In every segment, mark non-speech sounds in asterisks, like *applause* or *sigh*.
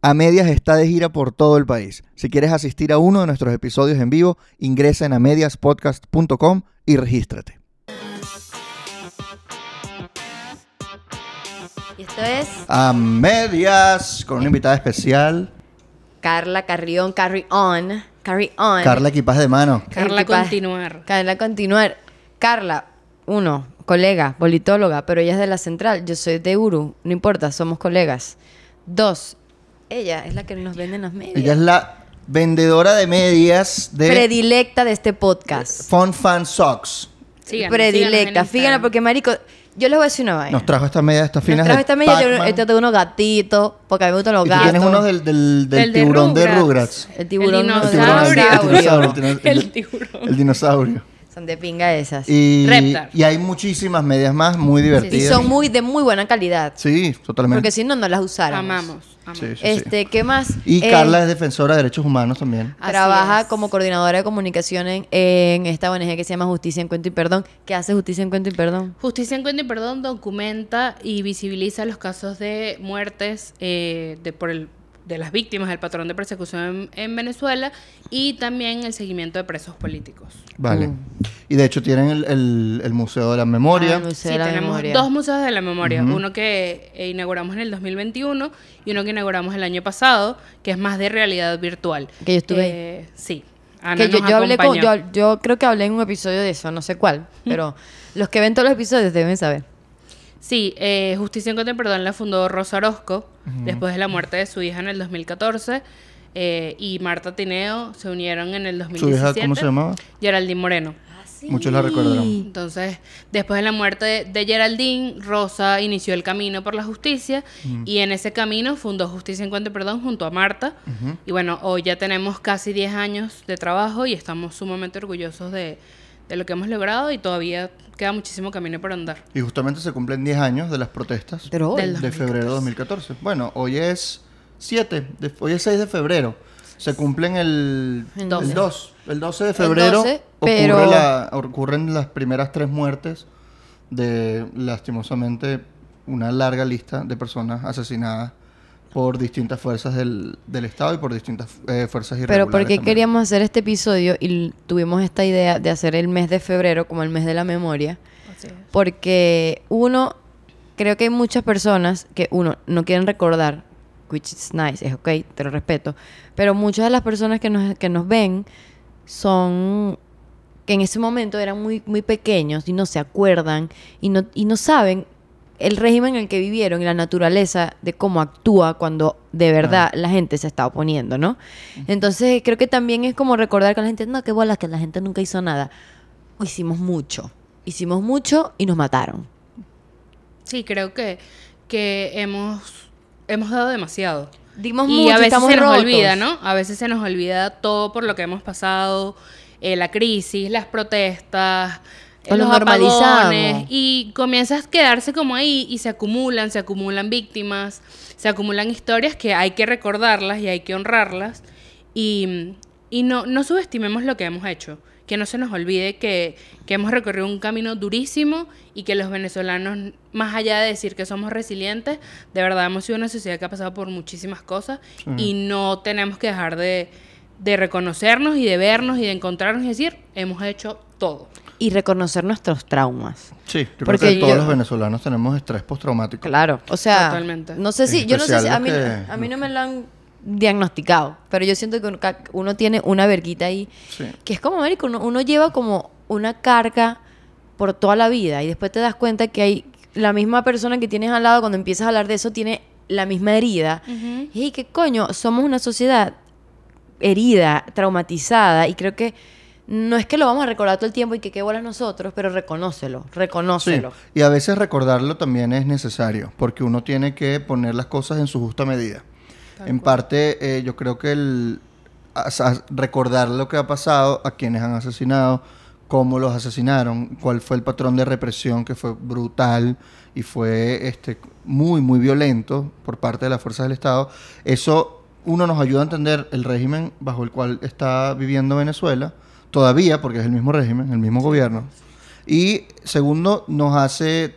A Medias está de gira por todo el país. Si quieres asistir a uno de nuestros episodios en vivo, ingresa en amediaspodcast.com y regístrate. Y esto es A Medias, con una invitada especial, Carla Carrión, Carry On. Carry On. Carla Equipaje de Mano. Carla Equipaje. continuar. Carla Continuar. Carla, uno, colega, politóloga, pero ella es de la central. Yo soy de Uru. No importa, somos colegas. Dos, ella es la que nos vende en las medias. Ella es la vendedora de medias de Predilecta de este podcast. Fun Fan Socks. Síganos, Predilecta. Instagram. porque marico, yo les voy a decir una vaina. Nos trajo estas medias, estas Nos finas trajo de esta media de, Pac-Man. esto de unos gatitos, porque a mí me gustan los Y tú gatos. tienes uno del, del, del Del de tiburón de Rugrats. Rugrats. El tiburón, El dinosaurio. el dinosaurio. Son de pinga esas. Y, Reptar. y hay muchísimas medias más muy Y divertidas. son muy de muy buena calidad. Sí, totalmente. Porque si no, no las usáramos. Amamos. amamos. Sí, sí, sí. Este, ¿qué más? Y Eh, Carla es defensora de derechos humanos también. Así Trabaja es. como coordinadora de comunicación en, en esta ONG que se llama Justicia en Cuento y Perdón. ¿Qué hace Justicia en Cuento y Perdón? Justicia en Cuento y Perdón documenta y visibiliza los casos de muertes eh, de, por el, de las víctimas del patrón de persecución en, en Venezuela y también el seguimiento de presos políticos. Vale. Mm. Y de hecho tienen el, el- el Museo de la Memoria. Ah, el Museo Sí, de la tenemos Memoria. dos museos de la memoria. Uno que eh, inauguramos en el 2021 y uno que inauguramos el año pasado, que es más de realidad virtual. Que yo estuve ahí. Eh, Sí. Ana que yo, nos yo hablé con, yo, yo creo que hablé en un episodio de eso, no sé cuál, pero los que ven todos los episodios deben saber. Sí, eh, Justicia en Contra y Perdón la fundó Rosa Orozco después de la muerte de su hija en el 2014 eh, y Marta Tineo se unieron en el ¿Su 2017. hija cómo se llamaba? Geraldine Moreno. Muchos la recordarán. Entonces, después de la muerte de, de Geraldine, Rosa inició el camino por la justicia y en ese camino fundó Justicia en Cuento y Perdón junto a Marta. Y bueno, hoy ya tenemos casi 10 años de trabajo y estamos sumamente orgullosos de, de lo que hemos logrado y todavía queda muchísimo camino por andar. Y justamente se cumplen 10 años de las protestas Pero hoy. Del- de febrero de 2014. Bueno, hoy es 7, de- hoy es 6 de febrero. Se cumplen el, El 12. 12. El 12 de febrero 12, ocurre pero- la- ocurren las primeras tres muertes de, lastimosamente, una larga lista de personas asesinadas por distintas fuerzas del, del Estado y por distintas eh, fuerzas irregulares. Pero ¿por qué también. queríamos hacer este episodio y tuvimos esta idea de hacer el mes de febrero como el mes de la memoria? Porque uno, creo que hay muchas personas que uno no quieren recordar, which is nice, es ok, te lo respeto, pero muchas de las personas que nos, que nos ven son que en ese momento eran muy, muy pequeños y no se acuerdan y no, y no saben el régimen en el que vivieron y la naturaleza de cómo actúa cuando de verdad la gente se está oponiendo, ¿no? Entonces creo que también es como recordar que la gente, no, qué bola, que la gente nunca hizo nada. Hicimos mucho, hicimos mucho y nos mataron. Sí, creo que, que hemos, hemos dado demasiado. Dimos y mucho, a veces estamos se nos rotos. olvida, ¿no? A veces se nos olvida todo por lo que hemos pasado, eh, la crisis, las protestas, los normalizamos. apagones, y comienzas a quedarse como ahí y se acumulan, se acumulan víctimas, se acumulan historias que hay que recordarlas y hay que honrarlas y, y no, no subestimemos lo que hemos hecho. Que no se nos olvide que, que hemos recorrido un camino durísimo y que los venezolanos, más allá de decir que somos resilientes, de verdad hemos sido una sociedad que ha pasado por muchísimas cosas y no tenemos que dejar de, de reconocernos y de vernos y de encontrarnos y decir, hemos hecho todo. Y reconocer nuestros traumas. Sí, yo creo Porque que todos yo- los venezolanos tenemos estrés postraumático. Claro, o sea, Totalmente. no sé si, yo no sé si, a mí, que- a mí no me lo han diagnosticado, pero yo siento que uno, tiene una verguita ahí, Sí. que es como, marico, uno, uno lleva como una carga por toda la vida y después te das cuenta que hay la misma persona que tienes al lado cuando empiezas a hablar de eso tiene la misma herida. Y qué coño, somos una sociedad herida, traumatizada y creo que no es que lo vamos a recordar todo el tiempo y que qué bolas nosotros, pero reconócelo, Sí, reconócelo. y a veces recordarlo también es necesario, porque uno tiene que poner las cosas en su justa medida. en parte, eh, yo creo que el a- a- recordar lo que ha pasado, a quienes han asesinado, cómo los asesinaron, cuál fue el patrón de represión que fue brutal y fue este, muy, muy violento por parte de las fuerzas del Estado, eso uno nos ayuda a entender el régimen bajo el cual está viviendo Venezuela, todavía, porque es el mismo régimen, el mismo gobierno. Y segundo, nos hace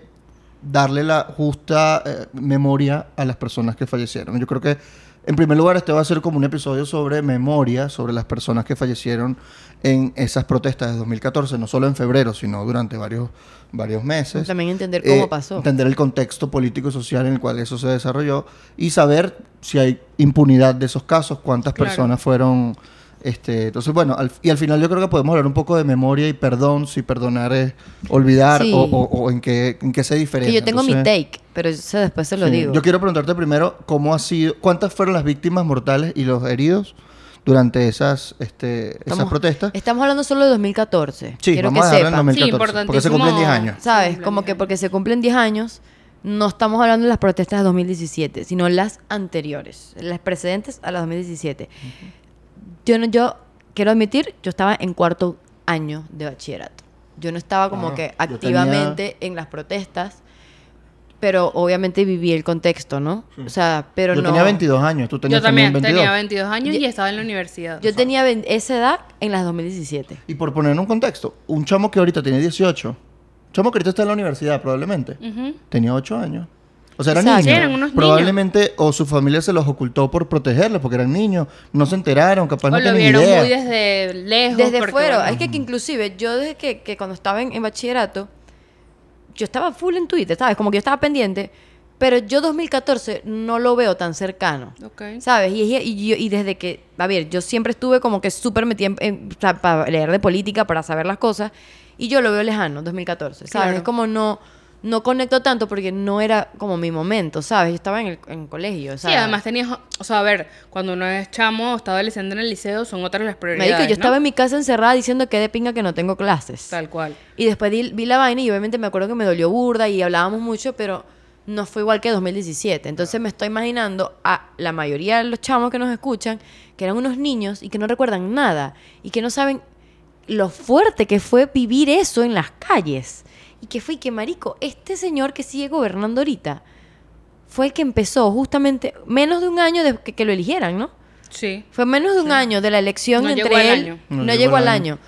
darle la justa eh, memoria a las personas que fallecieron. Yo creo que En primer lugar, este va a ser como un episodio sobre memoria, sobre las personas que fallecieron en esas protestas de 2014, no solo en febrero, sino durante varios, varios meses. También entender cómo Eh, pasó. Entender el contexto político y social en el cual eso se desarrolló y saber si hay impunidad de esos casos, cuántas Claro. personas fueron... Este, entonces, bueno, al- y al final yo creo que podemos hablar un poco de memoria y perdón, si perdonar es olvidar Sí. o, o- o en, qué, en qué se diferencia. Que yo tengo mi take, pero eso después se lo Sí. digo. Yo quiero preguntarte primero cómo ha sido, cuántas fueron las víctimas mortales y los heridos durante esas, este, esas protestas. Estamos hablando solo de 2014. Sí, Quiero vamos que a dejarlo en sepan. 2014, porque se cumplen 10 años. ¿Sabes? Sí, Como que porque se cumplen 10 años, no estamos hablando de las protestas de 2017, sino las anteriores, las precedentes a las 2017. Yo no, yo quiero admitir, yo estaba en cuarto año de bachillerato. Yo no estaba como Ah, que yo tenía- activamente en las protestas, pero obviamente viví el contexto, ¿no? O sea, pero yo no. tenía 22 años, tú tenías Yo también 22. tenía 22 años y Yo- estaba en la universidad. Yo tenía vein- esa edad en las 2017. Y por poner en un contexto, un chamo que ahorita tiene 18, un chamo que ahorita está en la universidad probablemente, Ujú. tenía 8 años. O sea, eran Exacto. niños. Sí, eran unos probablemente o su familia se los ocultó por protegerlos porque eran niños, no se enteraron, capaz O no lo vieron idea. muy desde lejos. Desde porque, fuera. bueno, Es que, que inclusive yo desde que, que cuando estaba en, en bachillerato, yo estaba full en Twitter, ¿sabes? Como que yo estaba pendiente, pero yo 2014 no lo veo tan cercano. ¿Sabes? Y, y, y yo- y desde que, a ver, yo siempre estuve como que súper metida en, para leer de política, para saber las cosas, y yo lo veo lejano, 2014, ¿sabes? Claro. Es como no, no conecto tanto porque no era como mi momento, ¿sabes? Yo estaba en el en colegio, Sí, ¿sabes? además tenías, o sea, a ver, cuando uno es chamo o está adolescente en el liceo, son otras las Me prioridades. dijo, yo ¿no? estaba en mi casa encerrada diciendo que de pinga que no tengo clases. Tal cual. Y después di- vi la vaina y obviamente me acuerdo que me dolió burda y hablábamos mucho, pero no fue igual que 2017. Entonces me estoy imaginando a la mayoría de los chamos que nos escuchan, que eran unos niños y que no recuerdan nada y que no saben lo fuerte que fue vivir eso en las calles. Y que fue y que, marico, este señor que sigue gobernando ahorita fue el que empezó justamente menos de un año de que, que lo eligieran, ¿no? Sí. Fue menos de un año de la elección No entre llegó al él. año. No, llegó al año.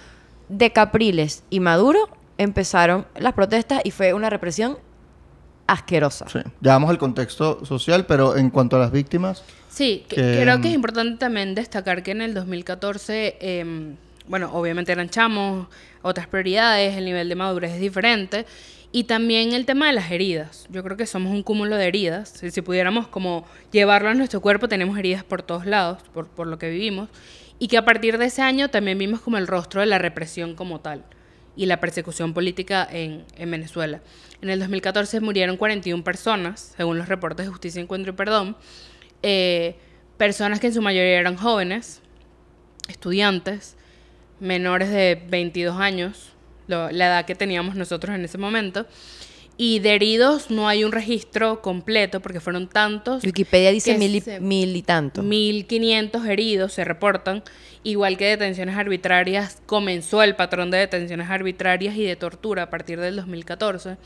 De Capriles y Maduro empezaron las protestas y fue una represión asquerosa. Sí. Ya vamos al contexto social, pero en cuanto a las víctimas, Sí, que- Que, creo que es mm, importante también destacar que en el 2014, em, bueno, obviamente eran chamos, otras prioridades, el nivel de madurez es diferente. Y también el tema de las heridas. Yo creo que somos un cúmulo de heridas. Si, pudiéramos como llevarlo a nuestro cuerpo, tenemos heridas por todos lados, por, por lo que vivimos. Y que a partir de ese año también vimos como el rostro de la represión como tal y la persecución política en, en Venezuela. En el 2014 murieron 41 personas, según los reportes de Justicia, Encuentro y Perdón. Eh, personas que en su mayoría eran jóvenes, estudiantes, menores de 22 años, lo- la edad que teníamos nosotros en ese momento. Y de heridos no hay un registro completo porque fueron tantos. Wikipedia dice mil y, se- mil y tanto. 1.500 heridos se reportan, igual que detenciones arbitrarias. Comenzó el patrón de detenciones arbitrarias y de tortura a partir del 2014.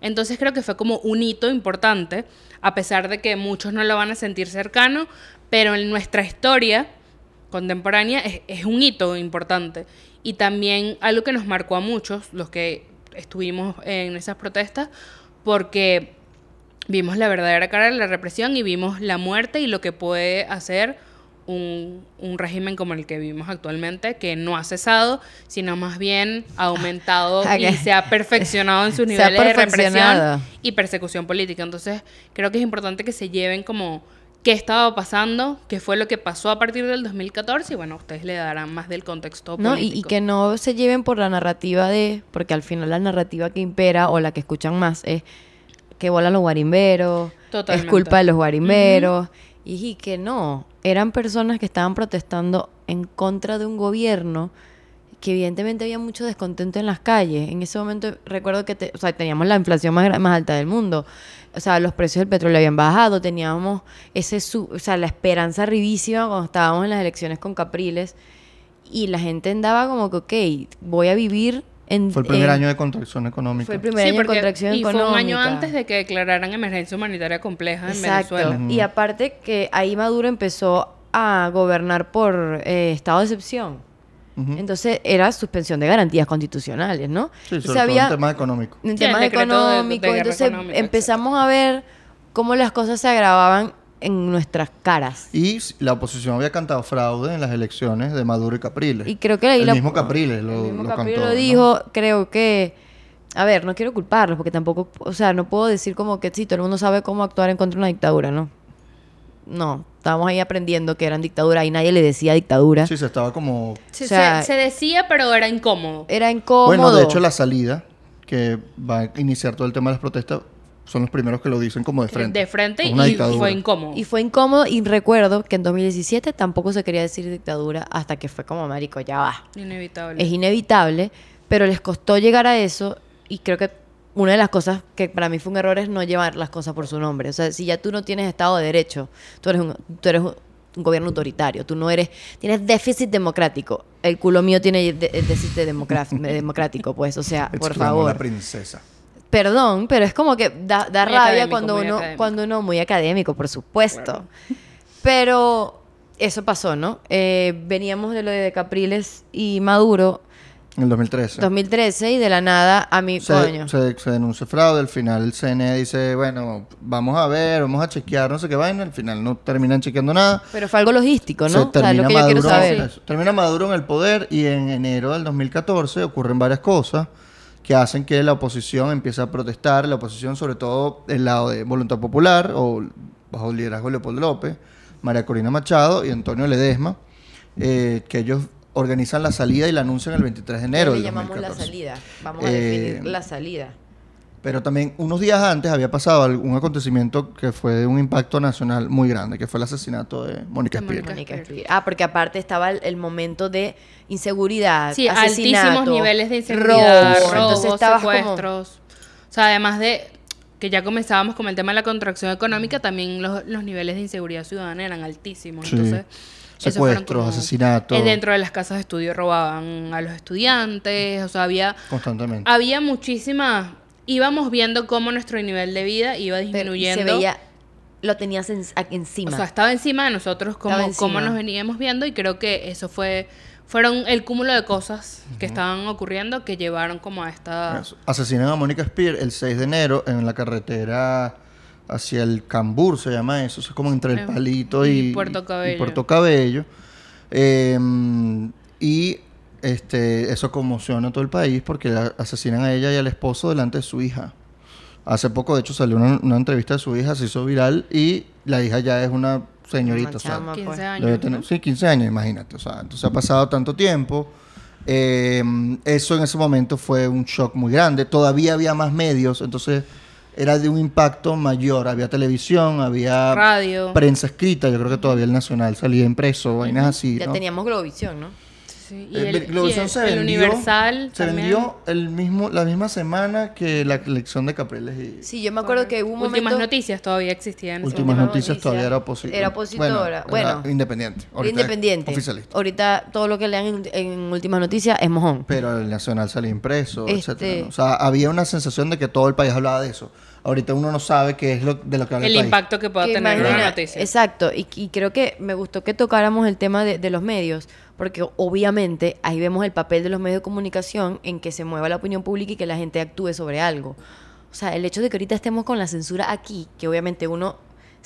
Entonces creo que fue como un hito importante, a pesar de que muchos no lo van a sentir cercano, pero en nuestra historia contemporánea es, es un hito importante. Y también algo que nos marcó a muchos, los que estuvimos en esas protestas, porque vimos la verdadera cara de la represión y vimos la muerte y lo que puede hacer un, un régimen como el que vivimos actualmente, que no ha cesado, sino más bien ha aumentado Ah, y se ha perfeccionado en *laughs* sus niveles de represión y persecución política. Entonces, creo que es importante que se lleven como qué estaba pasando, qué fue lo que pasó a partir del 2014 y bueno, ustedes le darán más del contexto ¿no? Y, que no se lleven por la narrativa de, porque al final la narrativa que impera o la que escuchan más es que volan los guarimberos, es culpa de los guarimberos, y, y que no, eran personas que estaban protestando en contra de un gobierno que evidentemente había mucho descontento en las calles. En ese momento recuerdo que te- o sea, teníamos la inflación más alta del mundo. O sea, los precios del petróleo habían bajado, teníamos ese su- o sea, la esperanza arribísima cuando estábamos en las elecciones con Capriles y la gente andaba como que, ok, voy a vivir en... fue el primer en- año de contracción económica. Fue el primer Sí, año de contracción y económica. fue un año antes de que declararan emergencia humanitaria compleja en Exacto. Venezuela. Y aparte que ahí Maduro empezó a gobernar por eh, estado de excepción. Entonces era suspensión de garantías constitucionales, ¿no? Sí, sobre todo había- en temas económicos. en Sí, de- de guerra entonces económica, empezamos a ver cómo las cosas se agravaban en nuestras caras. Y la oposición había cantado fraude en las elecciones de Maduro y Capriles. Y creo que ahí el la- mismo Capriles lo, el mismo lo Capriles cantó. lo ¿no? dijo, creo que... A ver, no quiero culparlos porque tampoco, o sea, no puedo decir como que sí, todo el mundo sabe cómo actuar en contra de una dictadura, ¿no? No, estábamos ahí aprendiendo que eran dictaduras y nadie le decía dictadura. Sí, se estaba como... Se, O sea- se- se decía, pero era incómodo. Era incómodo. Bueno, de hecho la salida, que va a iniciar todo el tema de las protestas, son los primeros que lo dicen como de frente. De frente y dictadura. fue incómodo. Y fue incómodo y recuerdo que en 2017 tampoco se quería decir dictadura hasta que fue como, marico, ya va. Inevitable. Es inevitable, pero les costó llegar a eso y creo que una de las cosas que para mí fue un error es no llevar las cosas por su nombre. O sea, si ya tú no tienes Estado de Derecho, tú eres un, tú eres un, un gobierno autoritario, tú no eres, tienes déficit democrático. El culo mío tiene de- de- déficit *laughs* democrático, pues, o sea, por favor. la princesa. Perdón, pero es como que da, da rabia cuando uno, académico. cuando uno, muy académico, por supuesto. Pero eso pasó, ¿no? Eh, veníamos de lo de Capriles y Maduro, En el 2013. 2013, y de la nada a mí, coño. se, se, se denunció fraude, al final el CNE dice, bueno, vamos a ver, vamos a chequear, no sé qué vaina, al final no terminan chequeando nada. Pero fue algo logístico, Se ¿no? O sea, termina lo que yo quiero Maduro- saber. eso, termina Maduro en el poder y en enero del 2014 ocurren varias cosas que hacen que la oposición empiece a protestar, la oposición sobre todo del lado de Voluntad Popular o bajo el liderazgo de Leopoldo López, María Corina Machado y Antonio Ledesma, eh, que ellos organizan la salida y la anuncian el 23 de enero le llamamos la 2014. salida. Vamos a Eh, definir la salida. Pero también unos días antes había pasado algún acontecimiento que fue de un impacto nacional muy grande, que fue el asesinato de Mónica Spear. Ah, porque aparte estaba el, el momento de inseguridad, Sí, asesinato, altísimos niveles de inseguridad, robo. robos, Entonces como- secuestros. O sea, además de que ya comenzábamos con el tema de la contracción económica, también los, los niveles de inseguridad ciudadana eran altísimos. Sí. Entonces, Secuestros, como- asesinatos. Dentro de las casas de estudio robaban a los estudiantes, o sea, había, Constantemente. había muchísimas... Íbamos viendo cómo nuestro nivel de vida iba Pero- disminuyendo. se veía, lo tenías en- encima. O sea, estaba encima de nosotros encima. como nos veníamos viendo y creo que eso fue fueron el cúmulo de cosas que estaban ocurriendo que llevaron como a esta. Asesinan a Mónica Spear el 6 de enero en la carretera hacia el Cambur, se llama eso. Es como entre el Eh, Palito y y, Puerto Cabello. y Puerto Cabello. Eh, y este, eso conmociona a todo el país porque la- asesinan a ella y al esposo delante de su hija. Hace poco, de hecho, salió una, una entrevista de su hija, se hizo viral y la hija ya es una señorita. O sea, chama, 15 pues. años. Debe tener- ¿no? Sí, 15 años, imagínate. O sea, entonces ha pasado tanto tiempo. Eh, eso en ese momento fue un shock muy grande. Todavía había más medios, entonces era de un impacto mayor. Había televisión, había Radio. prensa escrita. Yo creo que todavía el Nacional salía impreso, vainas así. ya ¿no? teníamos Globovisión, ¿no? Sí, y El, el, Globovisión y se el- el vendió, Universal se también. vendió el mismo, la misma semana que la elección de Capriles y Sí, yo me acuerdo que hubo un Últimas momento... noticias todavía existían. Últimas Últimas Noticias Noticias todavía era opositora. era opositora, bueno. independiente. Era Ahorita independiente. Oficialista. Ahorita todo lo que lean en, en Últimas Noticias es mojón. Pero el Nacional salía impreso, Este- etcétera. ¿no? O sea, había una sensación de que todo el país hablaba de eso. Ahorita uno no sabe qué es lo, de lo que habla el, el país. impacto que pueda Que tener una imagina- noticia. Exacto, y, y creo que me gustó que tocáramos el tema de, de los medios, porque obviamente ahí vemos el papel de los medios de comunicación en que se mueva la opinión pública y que la gente actúe sobre algo. O sea, el hecho de que ahorita estemos con la censura aquí, que obviamente uno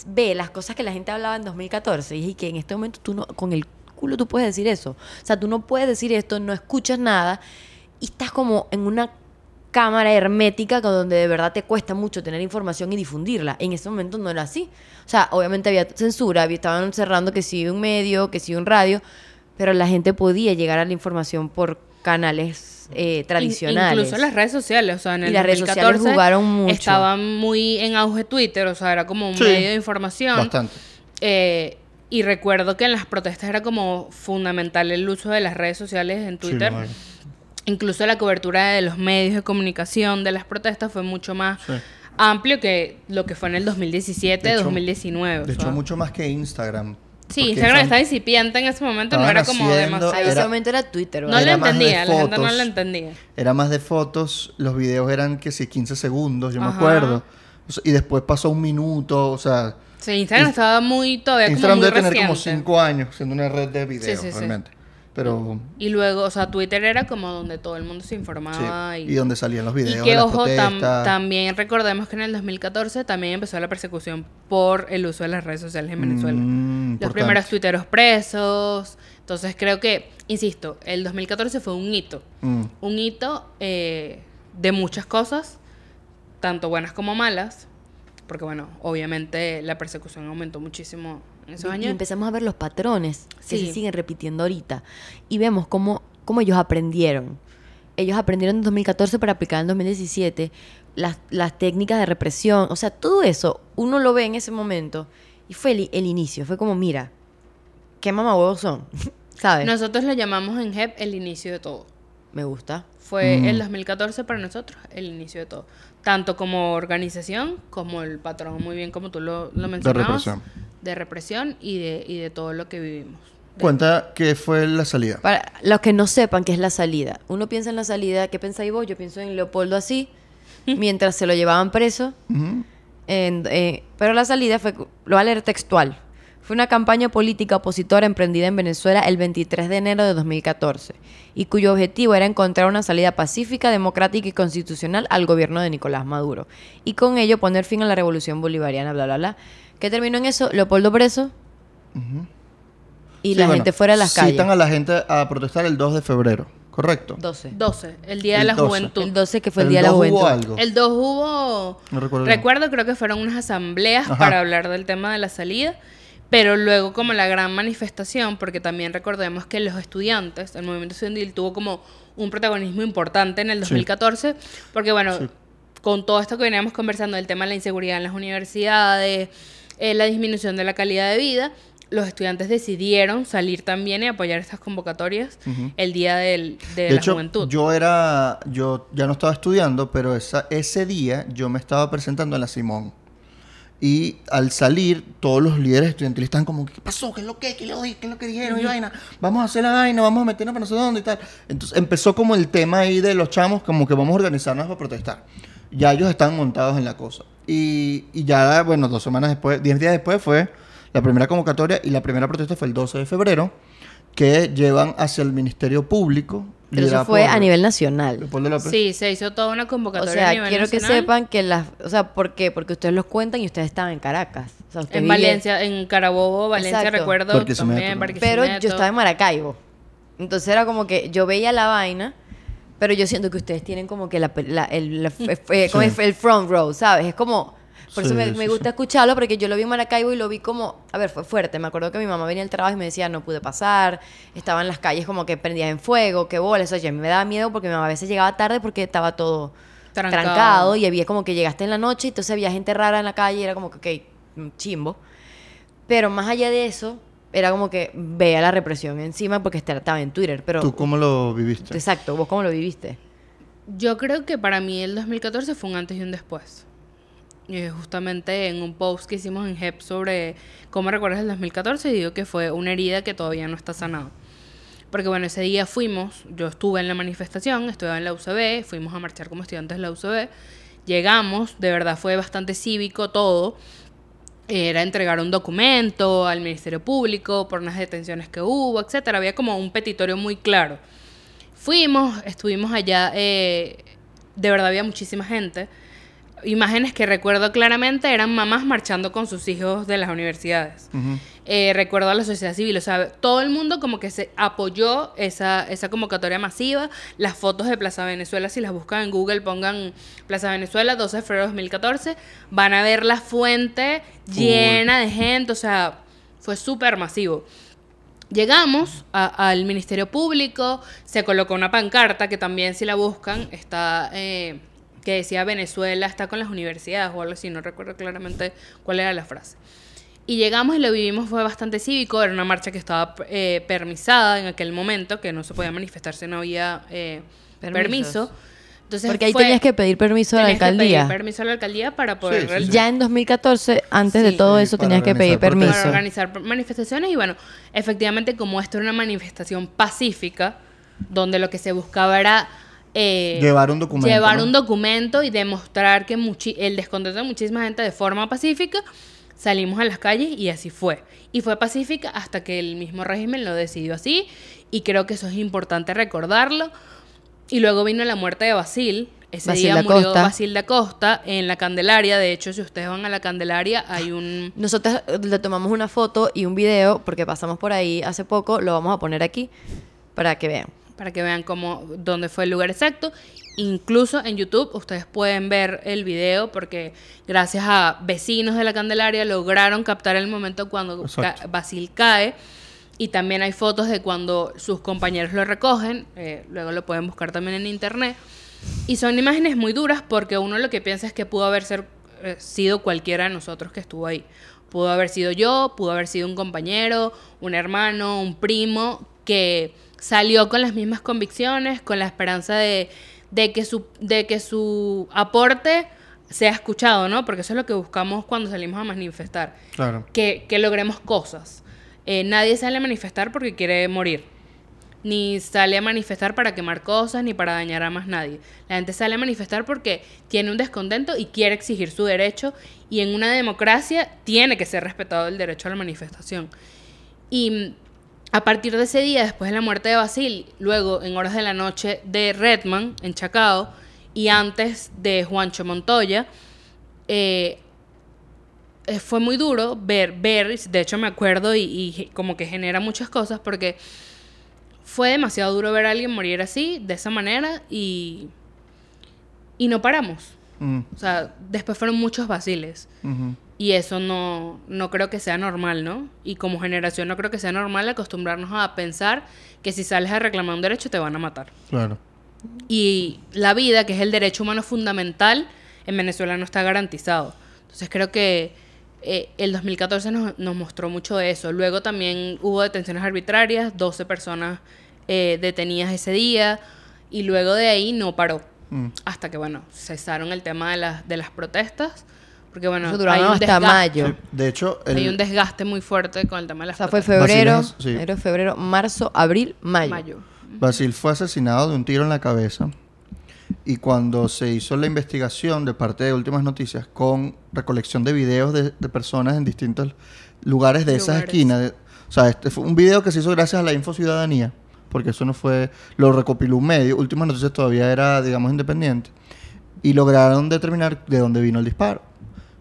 ve las cosas que la gente hablaba en 2014 y que en este momento tú no, con el culo tú puedes decir eso. O sea, tú no puedes decir esto, no escuchas nada y estás como en una cámara hermética con donde de verdad te cuesta mucho tener información y difundirla. En ese momento no era así. O sea, obviamente había censura, había- estaban cerrando que sí un medio, que sí un radio, pero la gente podía llegar a la información por canales eh, tradicionales. Incluso las redes sociales, o sea, en Y el las redes sociales 2014 jugaron mucho. Estaba muy en auge Twitter, o sea, era como un Sí, medio de información. Bastante. Eh, y recuerdo que en las protestas era como fundamental el uso de las redes sociales en Twitter. Incluso la cobertura de los medios de comunicación de las protestas fue mucho más Sí. amplio que lo que fue en el 2017, De hecho- 2019. o De hecho, mucho más que Instagram. Sí, Instagram estaba incipiente en ese momento, no era como haciendo- demasiado. en ese era- momento era Twitter. No ¿verdad? lo Era más de entendía, la gente no lo entendía. Era más de fotos, los videos eran que si 15 segundos, yo me acuerdo. O sea, y después pasó un minuto, o sea... Sí, Instagram Inst- estaba muy todavía Instagram como muy debe tener como reciente. 5 años siendo una red de videos, Sí, sí, sí. Pero Y luego, o sea, Twitter era como donde todo el mundo se informaba. sí, y, y donde salían los y videos que, de las ojo, tam- también recordemos que en el 2014 también empezó la persecución por el uso de las redes sociales en Venezuela. Mm, Los importante. primeros tuiteros presos. Entonces creo que, insisto, el 2014 fue un hito. Mm, Un hito eh, de muchas cosas, tanto buenas como malas. Porque bueno, obviamente la persecución aumentó muchísimo en esos Y años. empezamos a ver los patrones que se siguen repitiendo ahorita. Y vemos cómo, cómo ellos aprendieron. Ellos aprendieron en 2014 para aplicar en 2017 las, las técnicas de represión. O sea, todo eso uno lo ve en ese momento. Y fue el, el inicio. Fue como, mira, qué mamahuevos son. *laughs* ¿Sabes? Nosotros lo llamamos en JEP el inicio de todo. Me gusta. Fue Mm. el 2014 para nosotros el inicio de todo. Tanto como organización, como el patrón, muy bien como tú lo, lo mencionabas. represión. De represión y de, y de todo lo que vivimos. Cuenta qué fue la salida. Para los que no sepan qué es la salida. Uno piensa en la salida, ¿qué pensáis vos? Yo pienso en Leopoldo así, *laughs* mientras se lo llevaban preso. En- eh, pero la salida fue, lo voy a leer textual. Fue una campaña política opositora emprendida en Venezuela el 23 de enero de 2014 y cuyo objetivo era encontrar una salida pacífica, democrática y constitucional al gobierno de Nicolás Maduro y con ello poner fin a la revolución bolivariana, bla, bla, bla. ¿Qué terminó en eso? Leopoldo preso y Sí, la bueno, gente fuera de las calles. Citan a la gente a protestar el 2 de febrero, ¿correcto? 12. 12, el Día de El la 12. Juventud. El 12 que fue el Pero Día de la dos Juventud. hubo algo. El 2 hubo... No recuerdo bien. Recuerdo, creo que fueron unas asambleas Ajá. para hablar del tema de la salida, pero luego como la gran manifestación, porque también recordemos que los estudiantes, el movimiento estudiantil tuvo como un protagonismo importante en el 2014, porque bueno, Sí. con todo esto que veníamos conversando del tema de la inseguridad en las universidades, eh, la disminución de la calidad de vida, los estudiantes decidieron salir también y apoyar estas convocatorias el día del, de, De la hecho, juventud. yo era, yo ya no estaba estudiando, pero esa, ese día yo me estaba presentando en la Simón. Y al salir, todos los líderes estudiantiles estaban como, ¿qué pasó? ¿Qué es lo que? ¿Qué lo, qué es lo que dijeron? Y vaina, vamos a hacer la vaina, vamos a meternos para no sé dónde y tal. Entonces empezó como el tema ahí de los chamos, como que vamos a organizarnos para protestar. Ya ellos estaban montados en la cosa. Y, y ya, bueno, dos semanas después, diez días después fue la primera convocatoria y la primera protesta fue el 12 de febrero, que llevan hacia el Ministerio Público. Pero eso fue por a nivel nacional. Sí, se hizo toda una O convocatoria a sea, nivel quiero que sepan que las... O sea, ¿por qué? Porque ustedes los cuentan y ustedes estaban en Caracas. O sea, En Valencia, en Carabobo, Valencia, Exacto. recuerdo Barquisimeto. también. Pero yo estaba en Maracaibo. Entonces era como que yo veía la vaina, pero yo siento que ustedes tienen como que la, la- el, la- *laughs* eh, el front row, ¿sabes? Es como... Por eso me, sí, me gusta sí. escucharlo, porque yo lo vi en Maracaibo y lo vi como... A ver, fue fuerte. Me acuerdo que mi mamá venía al trabajo y me decía, no pude pasar. Estaba en las calles como que prendías en fuego, qué bolas. Oye, a mí me daba miedo porque mi mamá a veces llegaba tarde porque estaba todo Trancado. trancado. y había como que llegaste en la noche y entonces había gente rara en la calle y era como que, ok, mm, chimbo. Pero más allá de eso, era como que vea la represión encima porque estaba en Twitter. Pero, ¿Tú cómo lo viviste? exacto, ¿vos cómo lo viviste? Yo creo que para mí el 2014 fue un antes y un después. Y justamente en un post que hicimos en HEP sobre cómo recuerdas el 2014, digo que fue una herida que todavía no está sanada. Porque bueno, ese día fuimos, yo estuve en la manifestación, estuve en la UCB, fuimos a marchar como estudiantes de la UCB, llegamos, de verdad fue bastante cívico todo, era entregar un documento al Ministerio Público por unas detenciones que hubo, etcétera. Había como un petitorio muy claro. Fuimos, estuvimos allá, eh, de verdad había muchísima gente. Imágenes que recuerdo claramente eran mamás marchando con sus hijos de las universidades. Eh, recuerdo a la sociedad civil, o sea, todo el mundo como que se apoyó esa, esa convocatoria masiva. Las fotos de Plaza Venezuela, si las buscan en Google, pongan Plaza Venezuela, 12 de febrero de 2014, van a ver la fuente llena de gente, o sea, fue súper masivo. Llegamos a- al Ministerio Público, se colocó una pancarta que también si la buscan está eh, que decía Venezuela está con las universidades o algo así, no recuerdo claramente cuál era la frase. Y llegamos y lo vivimos, fue bastante cívico, era una marcha que estaba eh, permisada en aquel momento, que no se podía manifestar si no había eh, permiso. Entonces Porque ahí fue- tenías que pedir permiso a la tenías que pedir alcaldía. permiso a la alcaldía para poder Sí, sí, sí. realizar- Ya en 2014, antes de todo eso, tenías que pedir permiso. para organizar manifestaciones y bueno, efectivamente como esto era una manifestación pacífica, donde lo que se buscaba era eh, Llevar un documento, llevar ¿no? un documento y demostrar que el descontento de muchísima gente de forma pacífica, salimos a las calles y así fue. Y fue pacífica hasta que el mismo régimen lo decidió así y creo que eso es importante recordarlo. Y luego vino la muerte de Basil. Ese Basil día murió Costa. Basil da Costa en la Candelaria. De hecho, si ustedes van a la Candelaria, hay un... Nosotros eh, le tomamos una foto y un video porque pasamos por ahí hace poco, lo vamos a poner aquí para que vean. Para que vean cómo, dónde fue el lugar exacto. Incluso en YouTube ustedes pueden ver el video porque gracias a vecinos de la Candelaria lograron captar el momento cuando ca- Basil cae. Y también hay fotos de cuando sus compañeros lo recogen. eh, luego lo pueden buscar también en internet. Y son imágenes muy duras porque uno lo que piensa es que pudo haber ser, eh, sido cualquiera de nosotros que estuvo ahí. Pudo haber sido yo, pudo haber sido un compañero, un hermano, un primo que salió con las mismas convicciones, con la esperanza de, de que, su, de que su aporte sea escuchado, ¿no? Porque eso es lo que buscamos cuando salimos a manifestar Claro. que, que logremos cosas. Eh, nadie sale a manifestar porque quiere morir. Ni sale a manifestar para quemar cosas ni para dañar a más nadie. La gente sale a manifestar porque tiene un descontento y quiere exigir su derecho. Y en una democracia tiene que ser respetado el derecho a la manifestación. Y a partir de ese día, después de la muerte de Basil, luego en horas de la noche de Redman, en Chacao, y antes de Juancho Montoya, eh, eh, fue muy duro ver, ver, de hecho me acuerdo y, y como que genera muchas cosas porque fue demasiado duro ver a alguien morir así, de esa manera, y, y no paramos. Mm, O sea, después fueron muchos vaciles. ujú. Y eso no, no creo que sea normal, ¿no? Y como generación no creo que sea normal acostumbrarnos a pensar que si sales a reclamar un derecho te van a matar. Claro. Y la vida, que es el derecho humano fundamental, en Venezuela no está garantizado. Entonces creo que eh, el 2014 nos, nos mostró mucho de eso. Luego también hubo detenciones arbitrarias, 12 personas eh, detenidas ese día, y luego de ahí no paró. Mm. Hasta que, bueno, cesaron el tema de las, de las protestas. Porque, bueno, Eso hay duraron un hasta desgaste- mayo. Sí, De hecho, el, hay un desgaste muy fuerte con el tema de O las sea, fue febrero, sí. enero, febrero, marzo, abril, mayo. Mayo. Basil fue asesinado de un tiro en la cabeza y cuando se hizo la investigación de parte de Últimas Noticias con recolección de videos de, de personas en distintos lugares de esas esquinas, de- o sea, este fue un video que se hizo gracias a la Info Ciudadanía, porque eso no fue, lo recopiló un medio, Últimas Noticias todavía era, digamos, independiente, y lograron determinar de dónde vino el disparo.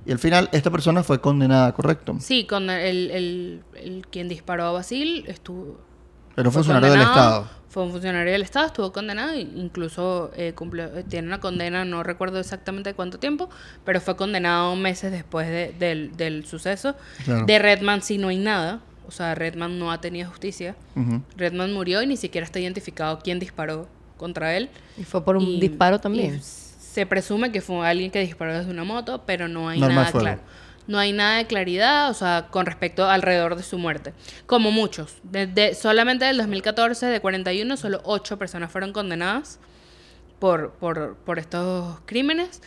Y al final, esta persona fue condenada, ¿correcto? Sí, con el, el, el quien disparó a Basil estuvo... Era un fue funcionario del Estado. Fue un funcionario del Estado, estuvo condenado, e incluso eh, cumplió- eh, tiene una condena, no recuerdo exactamente cuánto tiempo, pero fue condenado meses después de- del, del suceso. Claro. De Redman sí no hay nada, o sea, Redman no ha tenido justicia. Redman murió y ni siquiera está identificado quién disparó contra él. Y fue por un Y- disparo y también. Se presume que fue alguien que disparó desde una moto, pero no hay nada fuego. claro. No hay nada de claridad, o sea, con respecto alrededor de su muerte. Como muchos. Desde, solamente del 2014, de 41, solo 8 personas fueron condenadas por, por, por estos crímenes